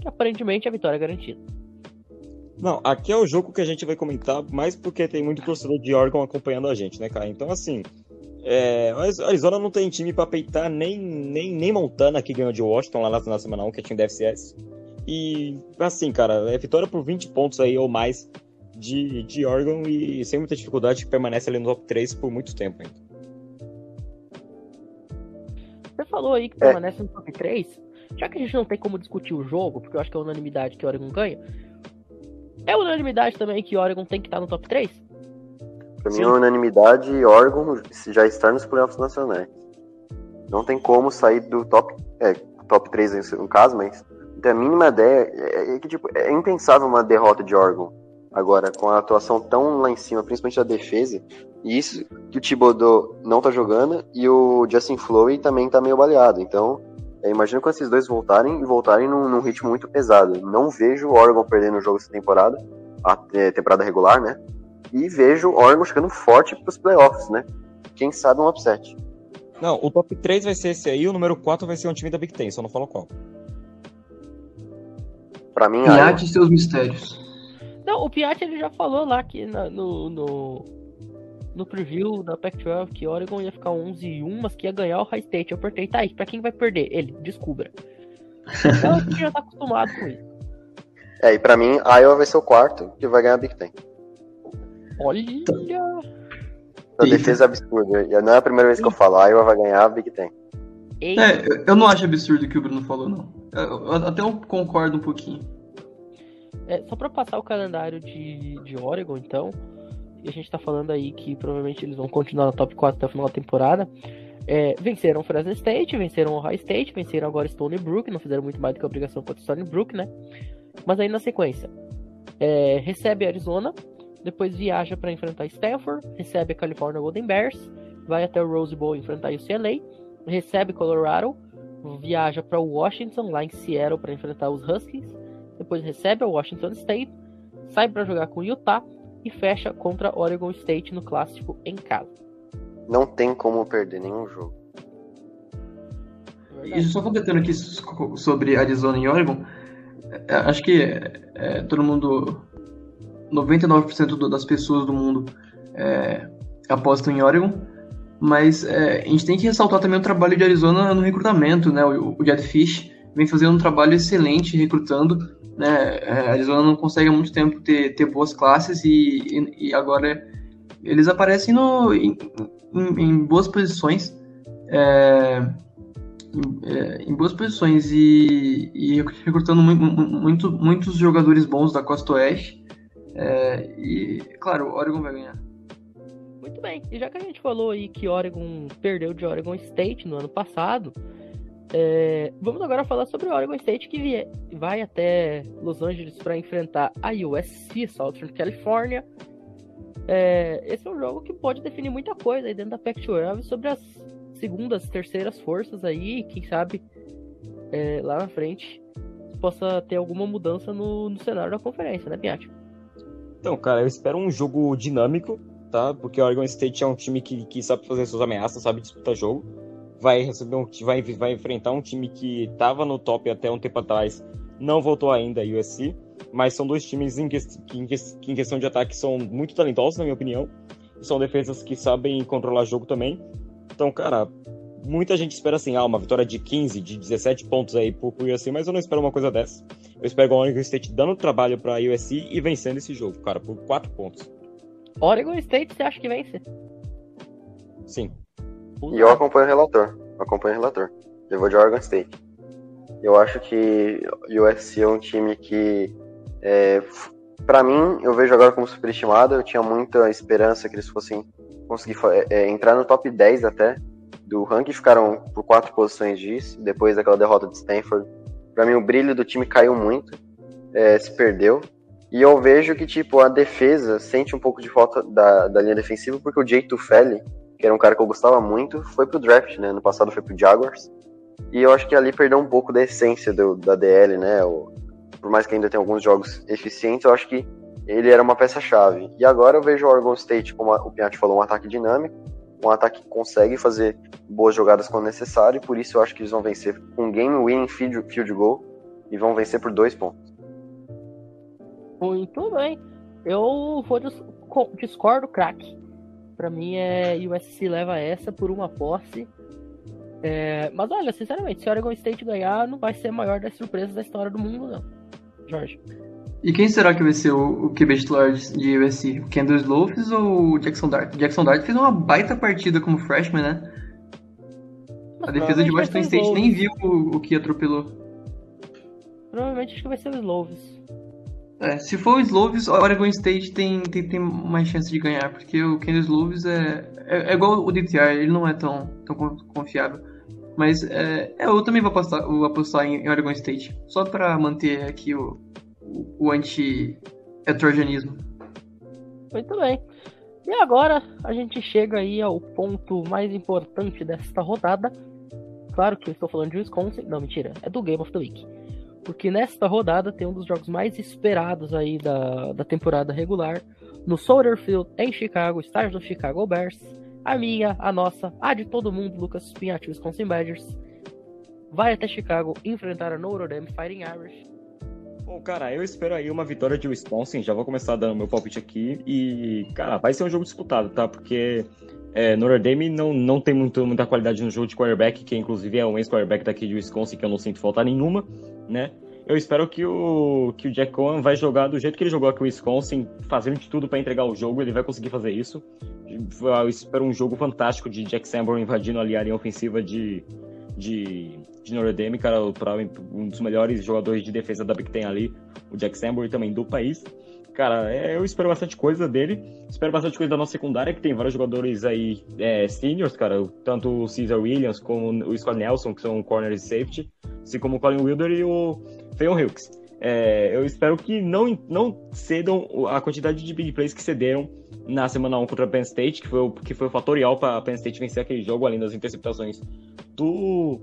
que aparentemente é a vitória garantida. Não, aqui é o jogo que a gente vai comentar, mais porque tem muito torcedor de Oregon acompanhando a gente, né, cara? Então, assim, é, Arizona não tem time para peitar nem, nem, nem Montana, que ganhou de Washington lá na, na semana 1, que é time da FCS. E, assim, cara, é vitória por 20 pontos aí ou mais de, de Oregon e sem muita dificuldade permanece ali no top 3 por muito tempo ainda. Falou aí que é. permanece no top 3. Já que a gente não tem como discutir o jogo, porque eu acho que é unanimidade que Oregon ganha, é unanimidade também que Oregon tem que estar no top 3? Pra Sim. mim é unanimidade Oregon já está nos playoffs nacionais. Não tem como sair do top, é, top 3 no caso, mas a mínima ideia é, é que tipo, é impensável uma derrota de Oregon agora, com a atuação tão lá em cima, principalmente da defesa. E isso que o Thibodeau não tá jogando e o Justin Flowey também tá meio baleado. Então, é, imagina quando esses dois voltarem e voltarem num, num, ritmo muito pesado. Não vejo o Oregon perdendo o jogo essa temporada, a é, temporada regular, né? E vejo o Oregon chegando forte pros playoffs, né? Quem sabe um upset. Não, o top 3 vai ser esse aí, o número 4 vai ser um time da Big Ten, só não falo qual. Pra mim, e seus mistérios. Não, o Piatti ele já falou lá que na, no, no, no preview da Pac-12 que Oregon ia ficar 11 e 1, mas que ia ganhar o High State. Eu apertei, tá aí, pra quem vai perder? Ele, descubra. Então a gente já tá acostumado com isso. É, e pra mim, Iowa vai ser o quarto que vai ganhar a Big Ten. Olha! A defesa é absurda. Não é a primeira vez que eu falo, Iowa vai ganhar a Big Ten. É, eu não acho absurdo o que o Bruno falou, não. Eu, até eu concordo um pouquinho. É, só para passar o calendário de, de Oregon, então, a gente tá falando aí que provavelmente eles vão continuar no top 4 até o final da temporada. É, venceram Fresno State, venceram Ohio State, venceram agora Stony Brook, não fizeram muito mais do que a obrigação contra Stony Brook, né? Mas aí na sequência, é, recebe Arizona, depois viaja para enfrentar Stanford, recebe a California Golden Bears, vai até o Rose Bowl enfrentar o UCLA, recebe Colorado, viaja para Washington, lá em Seattle, para enfrentar os Huskies. Depois recebe o Washington State, sai para jogar com Utah e fecha contra Oregon State no clássico em casa. Não tem como perder nenhum jogo. Isso só completando aqui sobre Arizona e Oregon, é, acho que é, todo mundo, 99% das pessoas do mundo é, apostam em Oregon mas é, a gente tem que ressaltar também o trabalho de Arizona no recrutamento, né? O, o Jed Fish vem fazendo um trabalho excelente recrutando, né? É, Arizona não consegue há muito tempo ter, ter boas classes e, e, e agora eles aparecem no, em, em, em boas posições. é, em, é, em, boas posições e, e recrutando muito, muitos jogadores bons da Costa Oeste. É, e, claro, o Oregon vai ganhar. Muito bem, e já que a gente falou aí que Oregon perdeu de Oregon State no ano passado, é, vamos agora falar sobre Oregon State que vai até Los Angeles para enfrentar a USC, Southern California. É, esse é um jogo que pode definir muita coisa aí dentro da Pac-12 sobre as segundas, terceiras forças aí, quem sabe é, lá na frente possa ter alguma mudança no, no cenário da conferência, né, Piatti? Então, cara, eu espero um jogo dinâmico, tá? Porque o Oregon State é um time que, que sabe fazer suas ameaças, sabe disputar jogo vai receber um, vai, vai enfrentar um time que estava no top até um tempo atrás, não voltou ainda a USC, mas são dois times em, que, em, que, em questão de ataque são muito talentosos, na minha opinião. São defesas que sabem controlar jogo também. Então, cara, muita gente espera assim, ah, uma vitória de 15, de 17 pontos aí pro, pro USC, mas eu não espero uma coisa dessa. Eu espero o Oregon State dando trabalho pra USC e vencendo esse jogo, cara, por 4 pontos. Oregon State, você acha que vence? Sim. E eu acompanho o relator. Eu acompanho o relator. Eu vou de Oregon State. Eu acho que o USC é um time que, é, para mim, eu vejo agora como superestimado. Eu tinha muita esperança que eles fossem conseguir é, é, entrar no top 10 até do ranking. Ficaram por quatro posições disso, depois daquela derrota de Stanford. Para mim, o brilho do time caiu muito, é, se perdeu. E eu vejo que, tipo, a defesa sente um pouco de falta da, da linha defensiva, porque o Jay Tufeli, que era um cara que eu gostava muito, foi pro draft, né? No passado foi pro Jaguars. E eu acho que ali perdeu um pouco da essência do, da DL, né? O, por mais que ainda tenha alguns jogos eficientes, eu acho que ele era uma peça-chave. E agora eu vejo o Oregon State, como o Piatti falou, um ataque dinâmico, um ataque que consegue fazer boas jogadas quando necessário, e por isso eu acho que eles vão vencer com um game-winning field, field goal e vão vencer por dois pontos. Muito bem. Eu vou discordo, craque. Para mim é USC leva essa por uma posse. É, mas olha, sinceramente, se o Oregon State ganhar, não vai ser a maior das surpresas da história do mundo, não. Jorge. E quem será que vai ser o, o QB titular de USC? O Kendall Slovis ou o Jackson Dart? O Jackson Dart fez uma baita partida como freshman, né? Mas a defesa de Washington State nem viu o, o que atropelou. Provavelmente acho que vai ser o Slovis. É, se for o Slovis, o Oregon State tem, tem, tem mais chance de ganhar, porque o Kendall Slovis é, é, é, igual o DTR, ele não é tão, tão confiável. Mas é, é eu também vou apostar, vou apostar em, em Oregon State, só para manter aqui o, o, o anti-heterogenismo. Muito bem. E agora a gente chega aí ao ponto mais importante desta rodada. Claro que eu estou falando de Wisconsin. Não, mentira. É do Game of the Week porque nesta rodada tem um dos jogos mais esperados aí da, da temporada regular, no Soldier Field, em Chicago, estádio do Chicago Bears. A minha, a nossa, a de todo mundo, Lucas Pinhatti, Wisconsin Badgers, vai até Chicago enfrentar a Notre Dame Fighting Irish. Bom, cara, eu espero aí uma vitória de Wisconsin, já vou começar dando meu palpite aqui, e, cara, vai ser um jogo disputado, tá? Porque é, Notre Dame não, não tem muito, muita qualidade no jogo de quarterback, que inclusive é um ex-quarterback daqui de Wisconsin, que eu não sinto falta nenhuma né? Eu espero que o, que o Jack Cohen vai jogar do jeito que ele jogou aqui o Wisconsin, fazendo de tudo para entregar o jogo, ele vai conseguir fazer isso. Eu espero um jogo fantástico de Jack Sanborn invadindo ali a linha ofensiva de, de, de Notre Dame, cara, pra, um dos melhores jogadores de defesa da Big Ten ali, o Jack Sanborn também do país. Cara, é, eu espero bastante coisa dele. Espero bastante coisa da nossa secundária, que tem vários jogadores aí é, seniors, cara. Tanto o Caesar Williams como o Scott Nelson, que são corner e safety. Assim como o Colin Wilder e o Feon Hughes. É, eu espero que não, não cedam a quantidade de big plays que cederam na semana 1 contra a Penn State, que foi o, que foi o fatorial para a Penn State vencer aquele jogo, além das interceptações do,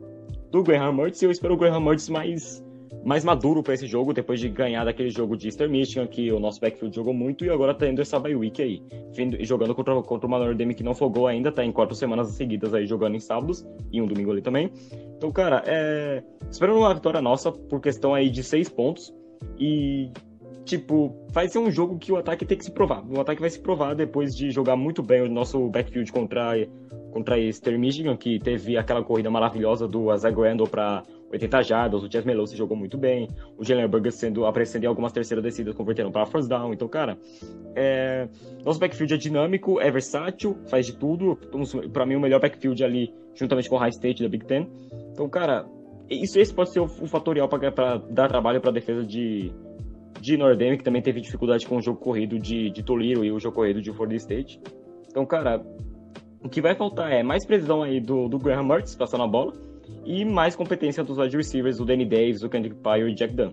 do Graham Mertz. E eu espero o Graham Mertz mais mais maduro para esse jogo, depois de ganhar daquele jogo de Eastern Michigan, que o nosso backfield jogou muito, e agora tá indo essa bye week aí. Jogando contra, contra o Manor Demi que não fogou ainda, tá em quatro semanas seguidas aí jogando em sábados, e um domingo ali também. Então, cara, é... esperando uma vitória nossa, por questão aí de seis pontos, e tipo, vai ser um jogo que o ataque tem que se provar. O ataque vai se provar depois de jogar muito bem o nosso backfield contra contra Eastern Michigan, que teve aquela corrida maravilhosa do Azag Randall para 80 jardas, o Chess Melosi jogou muito bem, o Jalen Burger sendo, aparecendo em algumas terceiras descidas, convertendo para first down. Então, cara, é... nosso backfield é dinâmico, é versátil, faz de tudo. Para mim, o melhor backfield ali, juntamente com o High State da Big Ten. Então, cara, isso esse pode ser o, o fatorial para dar trabalho para a defesa de, de Notre Dame, que também teve dificuldade com o jogo corrido de, de Toliro e o jogo corrido de Florida State. Então, cara, o que vai faltar é mais precisão aí do, do Graham Mertz passando a bola e mais competência dos wide receivers, o Danny Davis, o Kendrick Pyle e o Jack Dunn.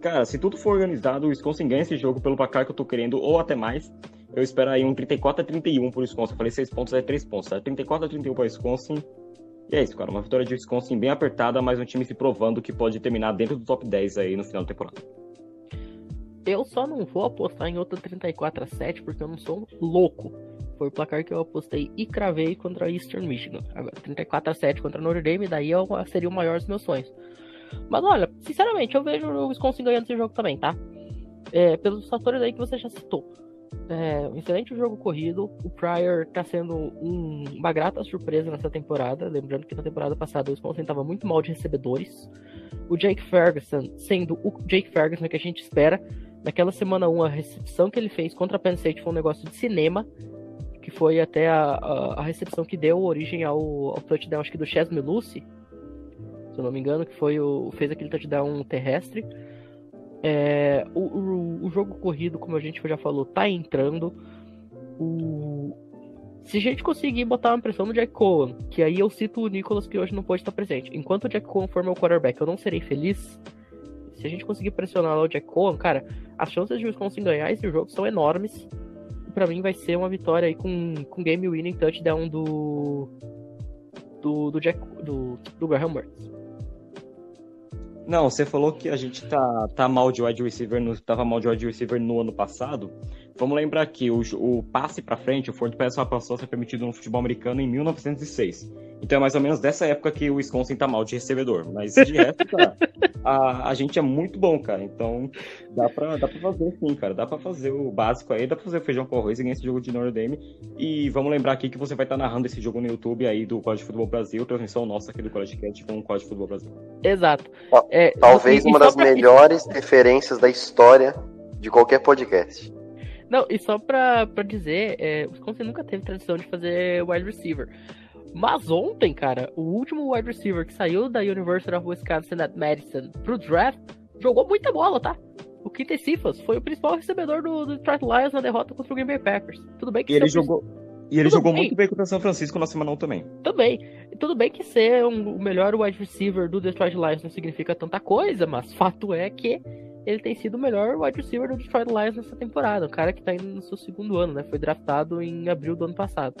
Cara, se tudo for organizado, o Wisconsin ganha esse jogo pelo placar que eu tô querendo, ou até mais. Eu espero aí um 34 a 31 pro Wisconsin. Eu falei 6 pontos, é 3 pontos, tá? 34 a 31 pro Wisconsin. E é isso, cara. Uma vitória de Wisconsin bem apertada, mas um time se provando que pode terminar dentro do top 10 aí no final da temporada. Eu só não vou apostar em outra 34 a 7 porque eu não sou louco. Foi o placar que eu apostei e cravei contra Eastern Michigan. Agora, 34 a 7 contra Notre Dame, daí eu, seria o maior dos meus sonhos. Mas olha, sinceramente, eu vejo o Wisconsin ganhando esse jogo também, tá? É, pelos fatores aí que você já citou. É, um excelente jogo corrido. O Pryor tá sendo um, uma grata surpresa nessa temporada. Lembrando que na temporada passada o Wisconsin tava muito mal de recebedores. O Jake Ferguson sendo o Jake Ferguson que a gente espera. Naquela semana 1, a recepção que ele fez contra a Penn State foi um negócio de cinema que foi até a, a, a recepção que deu origem ao, ao touchdown, acho que do Chesme Lucy, se eu não me engano, que foi o fez aquele touchdown terrestre. É, o, o, o, jogo corrido, como a gente já falou, tá entrando. O, se a gente conseguir botar uma pressão no Jack Cohen, que aí eu cito o Nicholas que hoje não pode estar presente. Enquanto o Jack Cohen for meu quarterback, eu não serei feliz. Se a gente conseguir pressionar lá o Jack Cohen, cara, as chances de Wisconsin ganhar esse jogo são enormes para mim vai ser uma vitória aí com, com game winning touchdown do do, do Jack do, do Graham Mertz. Não, você falou que a gente tá, tá mal de wide receiver, no, tava mal de wide receiver no ano passado. Vamos lembrar que o, o passe para frente, o Ford Pass passou a ser permitido no futebol americano em 1906. Então é mais ou menos dessa época que o Wisconsin tá mal de recebedor. Mas de resto, cara, a, a gente é muito bom, cara. Então dá pra, dá pra fazer sim, cara. Dá pra fazer o básico aí, dá pra fazer o feijão com arroz e ganhar esse jogo de Notre Dame. E vamos lembrar aqui que você vai estar tá narrando esse jogo no YouTube aí do Código Futebol Brasil, transmissão nossa aqui do College Cat com o Código Futebol Brasil. Exato. É, Talvez uma das melhores referências da história de qualquer podcast. Não, e só pra, pra dizer, é, o Wisconsin nunca teve tradição de fazer wide receiver. Mas ontem, cara, o último wide receiver que saiu da University of Wisconsin at Madison pro draft jogou muita bola, tá? O Quintes Cifas foi o principal recebedor do, do Detroit Lions na derrota contra o Green Bay Packers. Tudo bem que e ele jogou e ele jogou bem. muito bem contra o São Francisco na semana também. Também. Tudo bem que ser um, o melhor wide receiver do Detroit Lions não significa tanta coisa, mas fato é que ele tem sido o melhor wide receiver do Detroit Lions nessa temporada. O cara que tá indo no seu segundo ano, né? Foi draftado em abril do ano passado.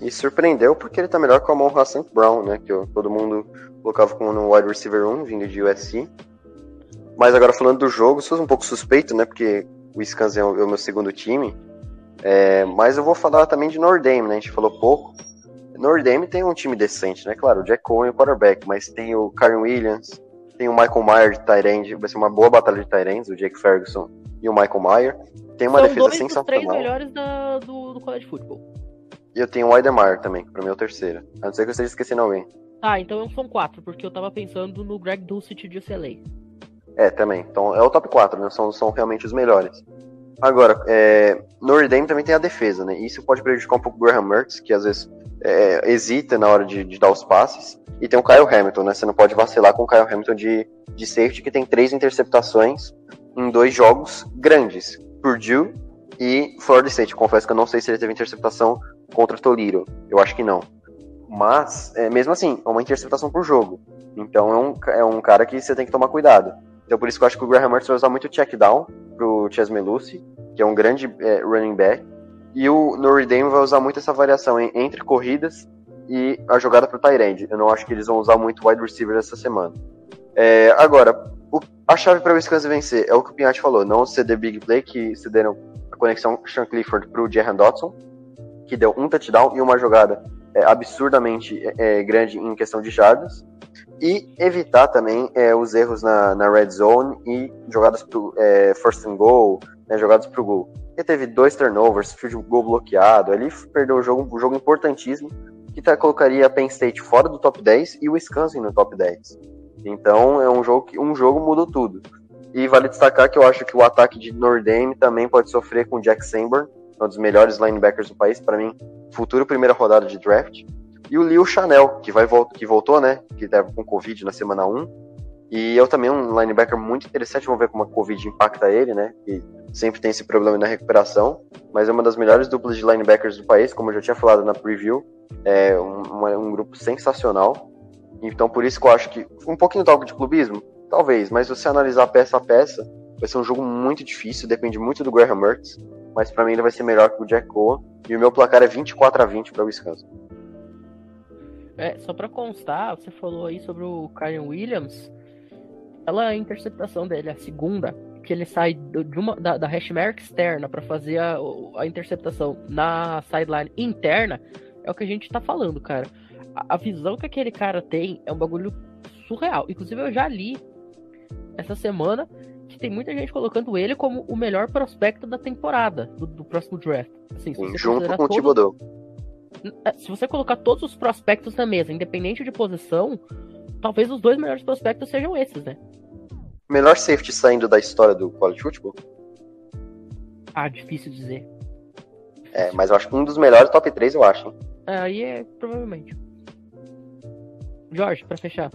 E surpreendeu porque ele tá melhor que o Amon Hassan Brown, né? Que todo mundo colocava como um wide receiver 1, vindo de USC. Mas agora falando do jogo, sou um pouco suspeito, né? Porque o Wisconsin é o meu segundo time. É, mas eu vou falar também de Notre Dame, né? A gente falou pouco. Notre Dame tem um time decente, né? Claro, o Jack Cohen e o quarterback, mas tem o Karen Williams, tem o Michael Mayer de Tyrande, vai ser uma boa batalha de Tyrands, o Jake Ferguson e o Michael Mayer. Tem uma São defesa dois sensacional. São três melhores da, do, do college football. E eu tenho o Weidemeyer também, pra mim é o terceiro. A não ser que eu esteja esquecendo alguém. Ah, então são quatro, porque eu tava pensando no Greg Dulcich de UCLA. É, também. Então é o top 4, né? São, são realmente os melhores. Agora, é, Notre Dame também tem a defesa, né? Isso pode prejudicar um pouco o Graham Mertz, que às vezes é, hesita na hora de, de, dar os passes. E tem o Kyle Hamilton, né? Você não pode vacilar com o Kyle Hamilton de, de safety, que tem três interceptações em dois jogos grandes. Purdue e Florida State. Confesso que eu não sei se ele teve interceptação contra Toledo. Eu acho que não. Mas, é, mesmo assim, é uma interceptação por jogo. Então é um, é um cara que você tem que tomar cuidado. Então por isso que eu acho que o Graham Mertz vai usar muito check down pro Chas Melusi, que é um grande é, running back. E o Notre Dame vai usar muito essa variação entre corridas e a jogada pro Tyrande. Eu não acho que eles vão usar muito wide receiver essa semana. É, agora, o, a chave para o Wisconsin vencer é o que o Pinhatti falou, não ceder big play, que cederam a conexão Sean Clifford pro Jahan Dotson, que deu um touchdown e uma jogada é, absurdamente é, grande em questão de jardas, e evitar também é, os erros na, na red zone e jogadas pro é, first and goal, né, jogadas pro gol. Ele teve dois turnovers, field goal bloqueado, ali perdeu o jogo, um jogo importantíssimo que tá, colocaria Penn State fora do top 10 e o Wisconsin no top 10. Então é um jogo que um jogo mudou tudo. E vale destacar que eu acho que o ataque de Notre Dame também pode sofrer com o Jack Sanborn, um dos melhores linebackers do país, para mim, futuro primeira rodada de draft. E o Leo Chanel, que, vai, que voltou, né? Que estava com Covid na semana 1. E eu também um linebacker muito interessante, vamos ver como a Covid impacta ele, né? Que sempre tem esse problema na recuperação, mas é uma das melhores duplas de linebackers do país, como eu já tinha falado na preview. É um, um grupo sensacional. Então por isso que eu acho que um pouquinho toque de clubismo, talvez, mas você analisar peça a peça, vai ser um jogo muito difícil, depende muito do Graham Mertz, mas para mim ele vai ser melhor que o Jack Coa, e o meu placar é 24 a 20 para o Wisconsin. É, só para constar, você falou aí sobre o Karen Williams, ela a interceptação dele, a segunda, que ele sai de uma, da, da hash mark externa para fazer a, a, interceptação na sideline interna, é o que a gente tá falando, cara. A, a, visão que aquele cara tem é um bagulho surreal. Inclusive, eu já li essa semana que tem muita gente colocando ele como o melhor prospecto da temporada, do, do próximo draft. Assim, Junto com o Thibodeau. É, se você colocar todos os prospectos na mesa, independente de posição, talvez os dois melhores prospectos sejam esses, né? Melhor safety saindo da história do college football? Ah, difícil dizer. É, mas eu acho que um dos melhores top 3, eu acho. Hein? É, aí é provavelmente. Jorge, para fechar.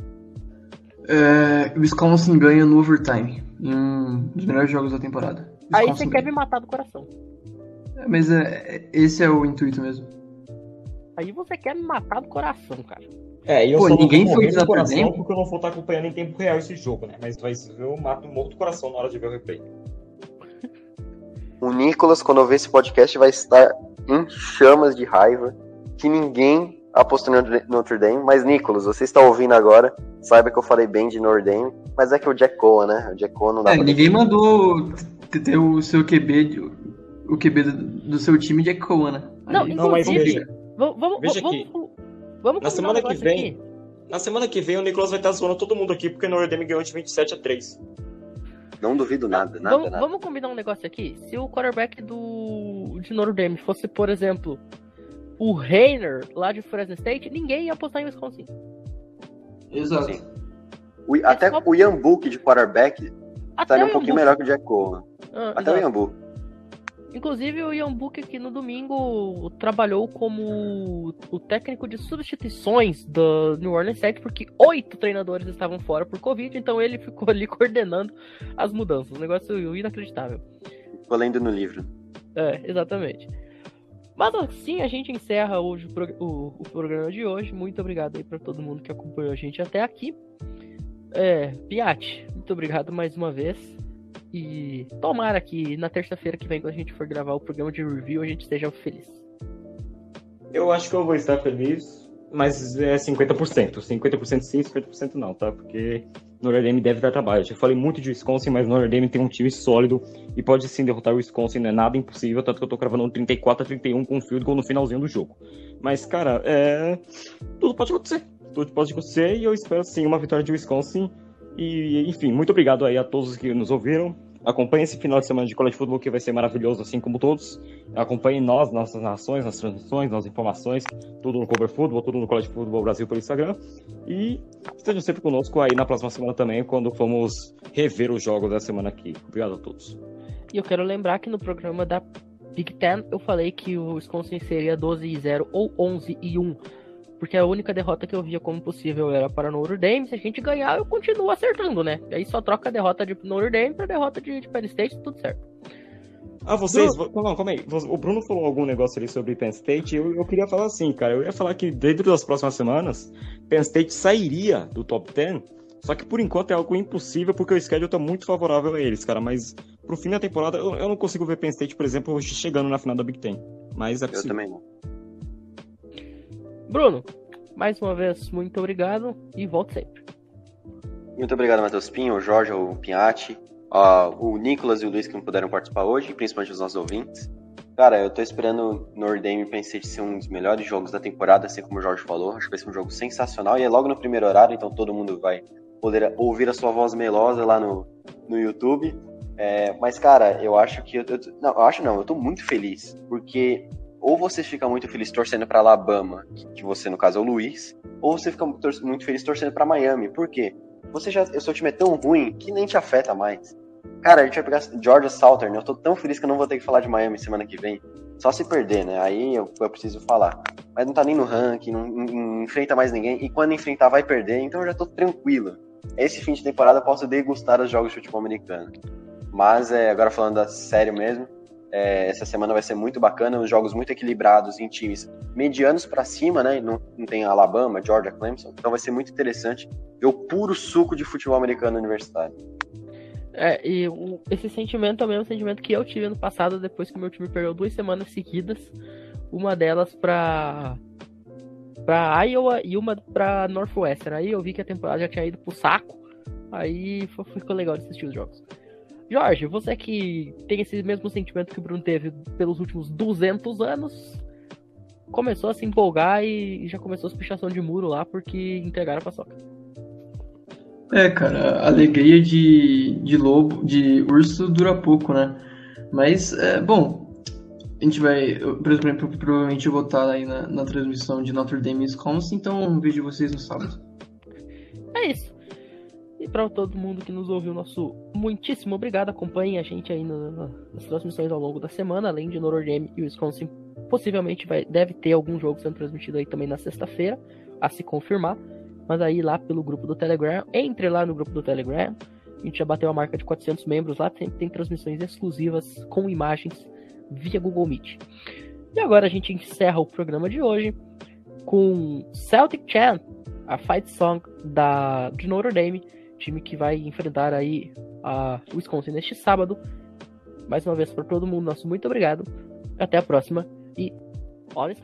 É, Wisconsin ganha no overtime. Em um dos melhores jogos da temporada. Aí você quer me matar do coração. É, mas é, é, esse é o intuito mesmo. Aí você quer me matar do coração, cara. É, e eu Pô, só ninguém foi do coração porque eu não vou estar acompanhando em tempo real esse jogo, né? Mas vai eu mato morro do coração na hora de ver o replay. O Nicolas, quando eu ver esse podcast, vai estar em chamas de raiva que ninguém apostou no Notre Dame. Mas, Nicolas, você está ouvindo agora, saiba que eu falei bem de Notre Dame, mas é que o Jack Coa, né? O Jack Coa não dá é, pra ninguém mandou ter o seu QB, o QB do, do seu time Jack Coa, né? Não, Aí, não mas veja, vamos, veja vamos, aqui. Vamos, Vamos na semana um que vem. Aqui? Na semana que vem o Nicolas vai estar zoando todo mundo aqui porque Dame ganhou de 27 a 3. Não duvido nada, nada, vamos, nada. Vamos combinar um negócio aqui? Se o quarterback do de Notre Dame fosse, por exemplo, o Reiner lá de Fresno State, ninguém ia apostar em Wisconsin. Exato. O, até é só... o Ian Book de quarterback estaria um pouquinho melhor que o Jack Cole. Ah, até exato. o Ian Book. Inclusive, o Ian Book aqui no domingo trabalhou como o técnico de substituições do New Orleans Saints, porque oito treinadores estavam fora por Covid, então ele ficou ali coordenando as mudanças. Um negócio inacreditável. Ficou lendo no livro. É, exatamente. Mas assim a gente encerra hoje o, o, o programa de hoje. Muito obrigado aí para todo mundo que acompanhou a gente até aqui. É, Piatti, muito obrigado mais uma vez. E tomara que na terça-feira que vem, quando a gente for gravar o programa de review, a gente esteja feliz. Eu acho que eu vou estar feliz, mas é 50%. 50% sim, 50% não, tá? Porque Notre Dame deve dar trabalho. Eu já falei muito de Wisconsin, mas Notre Dame tem um time sólido e pode sim derrotar o Wisconsin, não é nada impossível, tanto que eu tô gravando um 34 a 31 com um field goal no finalzinho do jogo. Mas, cara, é... tudo pode acontecer. Tudo pode acontecer e eu espero sim uma vitória de Wisconsin e, enfim, muito obrigado aí a todos que nos ouviram. Acompanhe esse final de semana de college football que vai ser maravilhoso, assim como todos. Acompanhe nós, nossas nações, nossas transmissões, nossas informações, tudo no Cover Football, tudo no College Football Brasil pelo Instagram. E estejam sempre conosco aí na próxima semana também, quando formos rever os jogos da semana aqui. Obrigado a todos. E eu quero lembrar que no programa da Big Ten eu falei que o Wisconsin seria 12 e 0 ou 11 e 1 porque a única derrota que eu via como possível era para Notre Dame. Se a gente ganhar, eu continuo acertando, né? E aí só troca a derrota de Notre Dame para derrota de, de Penn State, tudo certo. Ah, vocês. Bruno... Não, calma aí. O Bruno falou algum negócio ali sobre Penn State. Eu, eu queria falar assim, cara. Eu ia falar que dentro das próximas semanas, Penn State sairia do top 10. Só que por enquanto é algo impossível porque o schedule tá muito favorável a eles, cara. Mas pro fim da temporada, eu, eu não consigo ver Penn State, por exemplo, chegando na final da Big Ten. Mas é possível. Eu também não. Bruno, mais uma vez, muito obrigado e volte sempre. Muito obrigado, Matheus Pinho, Jorge, o Pinhatti, uh, o Nicolas e o Luiz que não puderam participar hoje, principalmente os nossos ouvintes. Cara, eu tô esperando Nordame pensei de ser um dos melhores jogos da temporada, assim como o Jorge falou. Acho que vai ser um jogo sensacional e é logo no primeiro horário, então todo mundo vai poder ouvir a sua voz melosa lá no, no YouTube. É, mas, cara, eu acho que. Eu, eu, não, eu acho não, eu tô muito feliz, porque ou você fica muito feliz torcendo para Alabama, que você no caso é o Luiz, ou você fica muito feliz torcendo para Miami. Por quê? Você já, o seu time é tão ruim que nem te afeta mais. Cara, a gente vai pegar Georgia Southern. Eu tô tão feliz que eu não vou ter que falar de Miami semana que vem. Só se perder, né? Aí eu, eu preciso falar. Mas não tá nem no ranking, não, não, não, enfrenta mais ninguém. E quando enfrentar, vai perder. Então eu já tô tranquilo. Esse fim de temporada eu posso degustar os jogos de futebol americano. Mas é, agora falando da sério mesmo, é, essa semana vai ser muito bacana, os jogos muito equilibrados em times medianos para cima, né? Não, não, tem Alabama, Georgia, Clemson, então vai ser muito interessante ver o puro suco de futebol americano universitário. É, e o, esse sentimento é o mesmo sentimento que eu tive ano passado, depois que meu time perdeu duas semanas seguidas, uma delas para para Iowa e uma para Northwestern. Aí eu vi que a temporada já tinha ido pro saco, aí ficou legal de assistir os jogos. Jorge, você que tem esse mesmo sentimento que o Bruno teve pelos últimos 200 anos, começou a se empolgar e já começou a pichação de muro lá porque entregaram a paçoca. É, cara, a alegria de, de lobo, de urso dura pouco, né? Mas, é, bom, a gente vai, por exemplo, provavelmente votar aí na, na transmissão de Notre Dame e Wisconsin, então vejo vocês no sábado. É isso. E para todo mundo que nos ouviu, nosso muitíssimo obrigado. Acompanhe a gente aí nas transmissões ao longo da semana, além de Notre Dame e Wisconsin. Possivelmente vai, deve ter algum jogo sendo transmitido aí também na sexta-feira, a se confirmar mas aí lá pelo grupo do Telegram, entre lá no grupo do Telegram. A gente já bateu a marca de 400 membros lá, sempre tem transmissões exclusivas com imagens via Google Meet. E agora a gente encerra o programa de hoje com Celtic Champ, a fight song da de Notre Dame, time que vai enfrentar aí a Wisconsin neste sábado. Mais uma vez para todo mundo, nosso muito obrigado. Até a próxima e olha os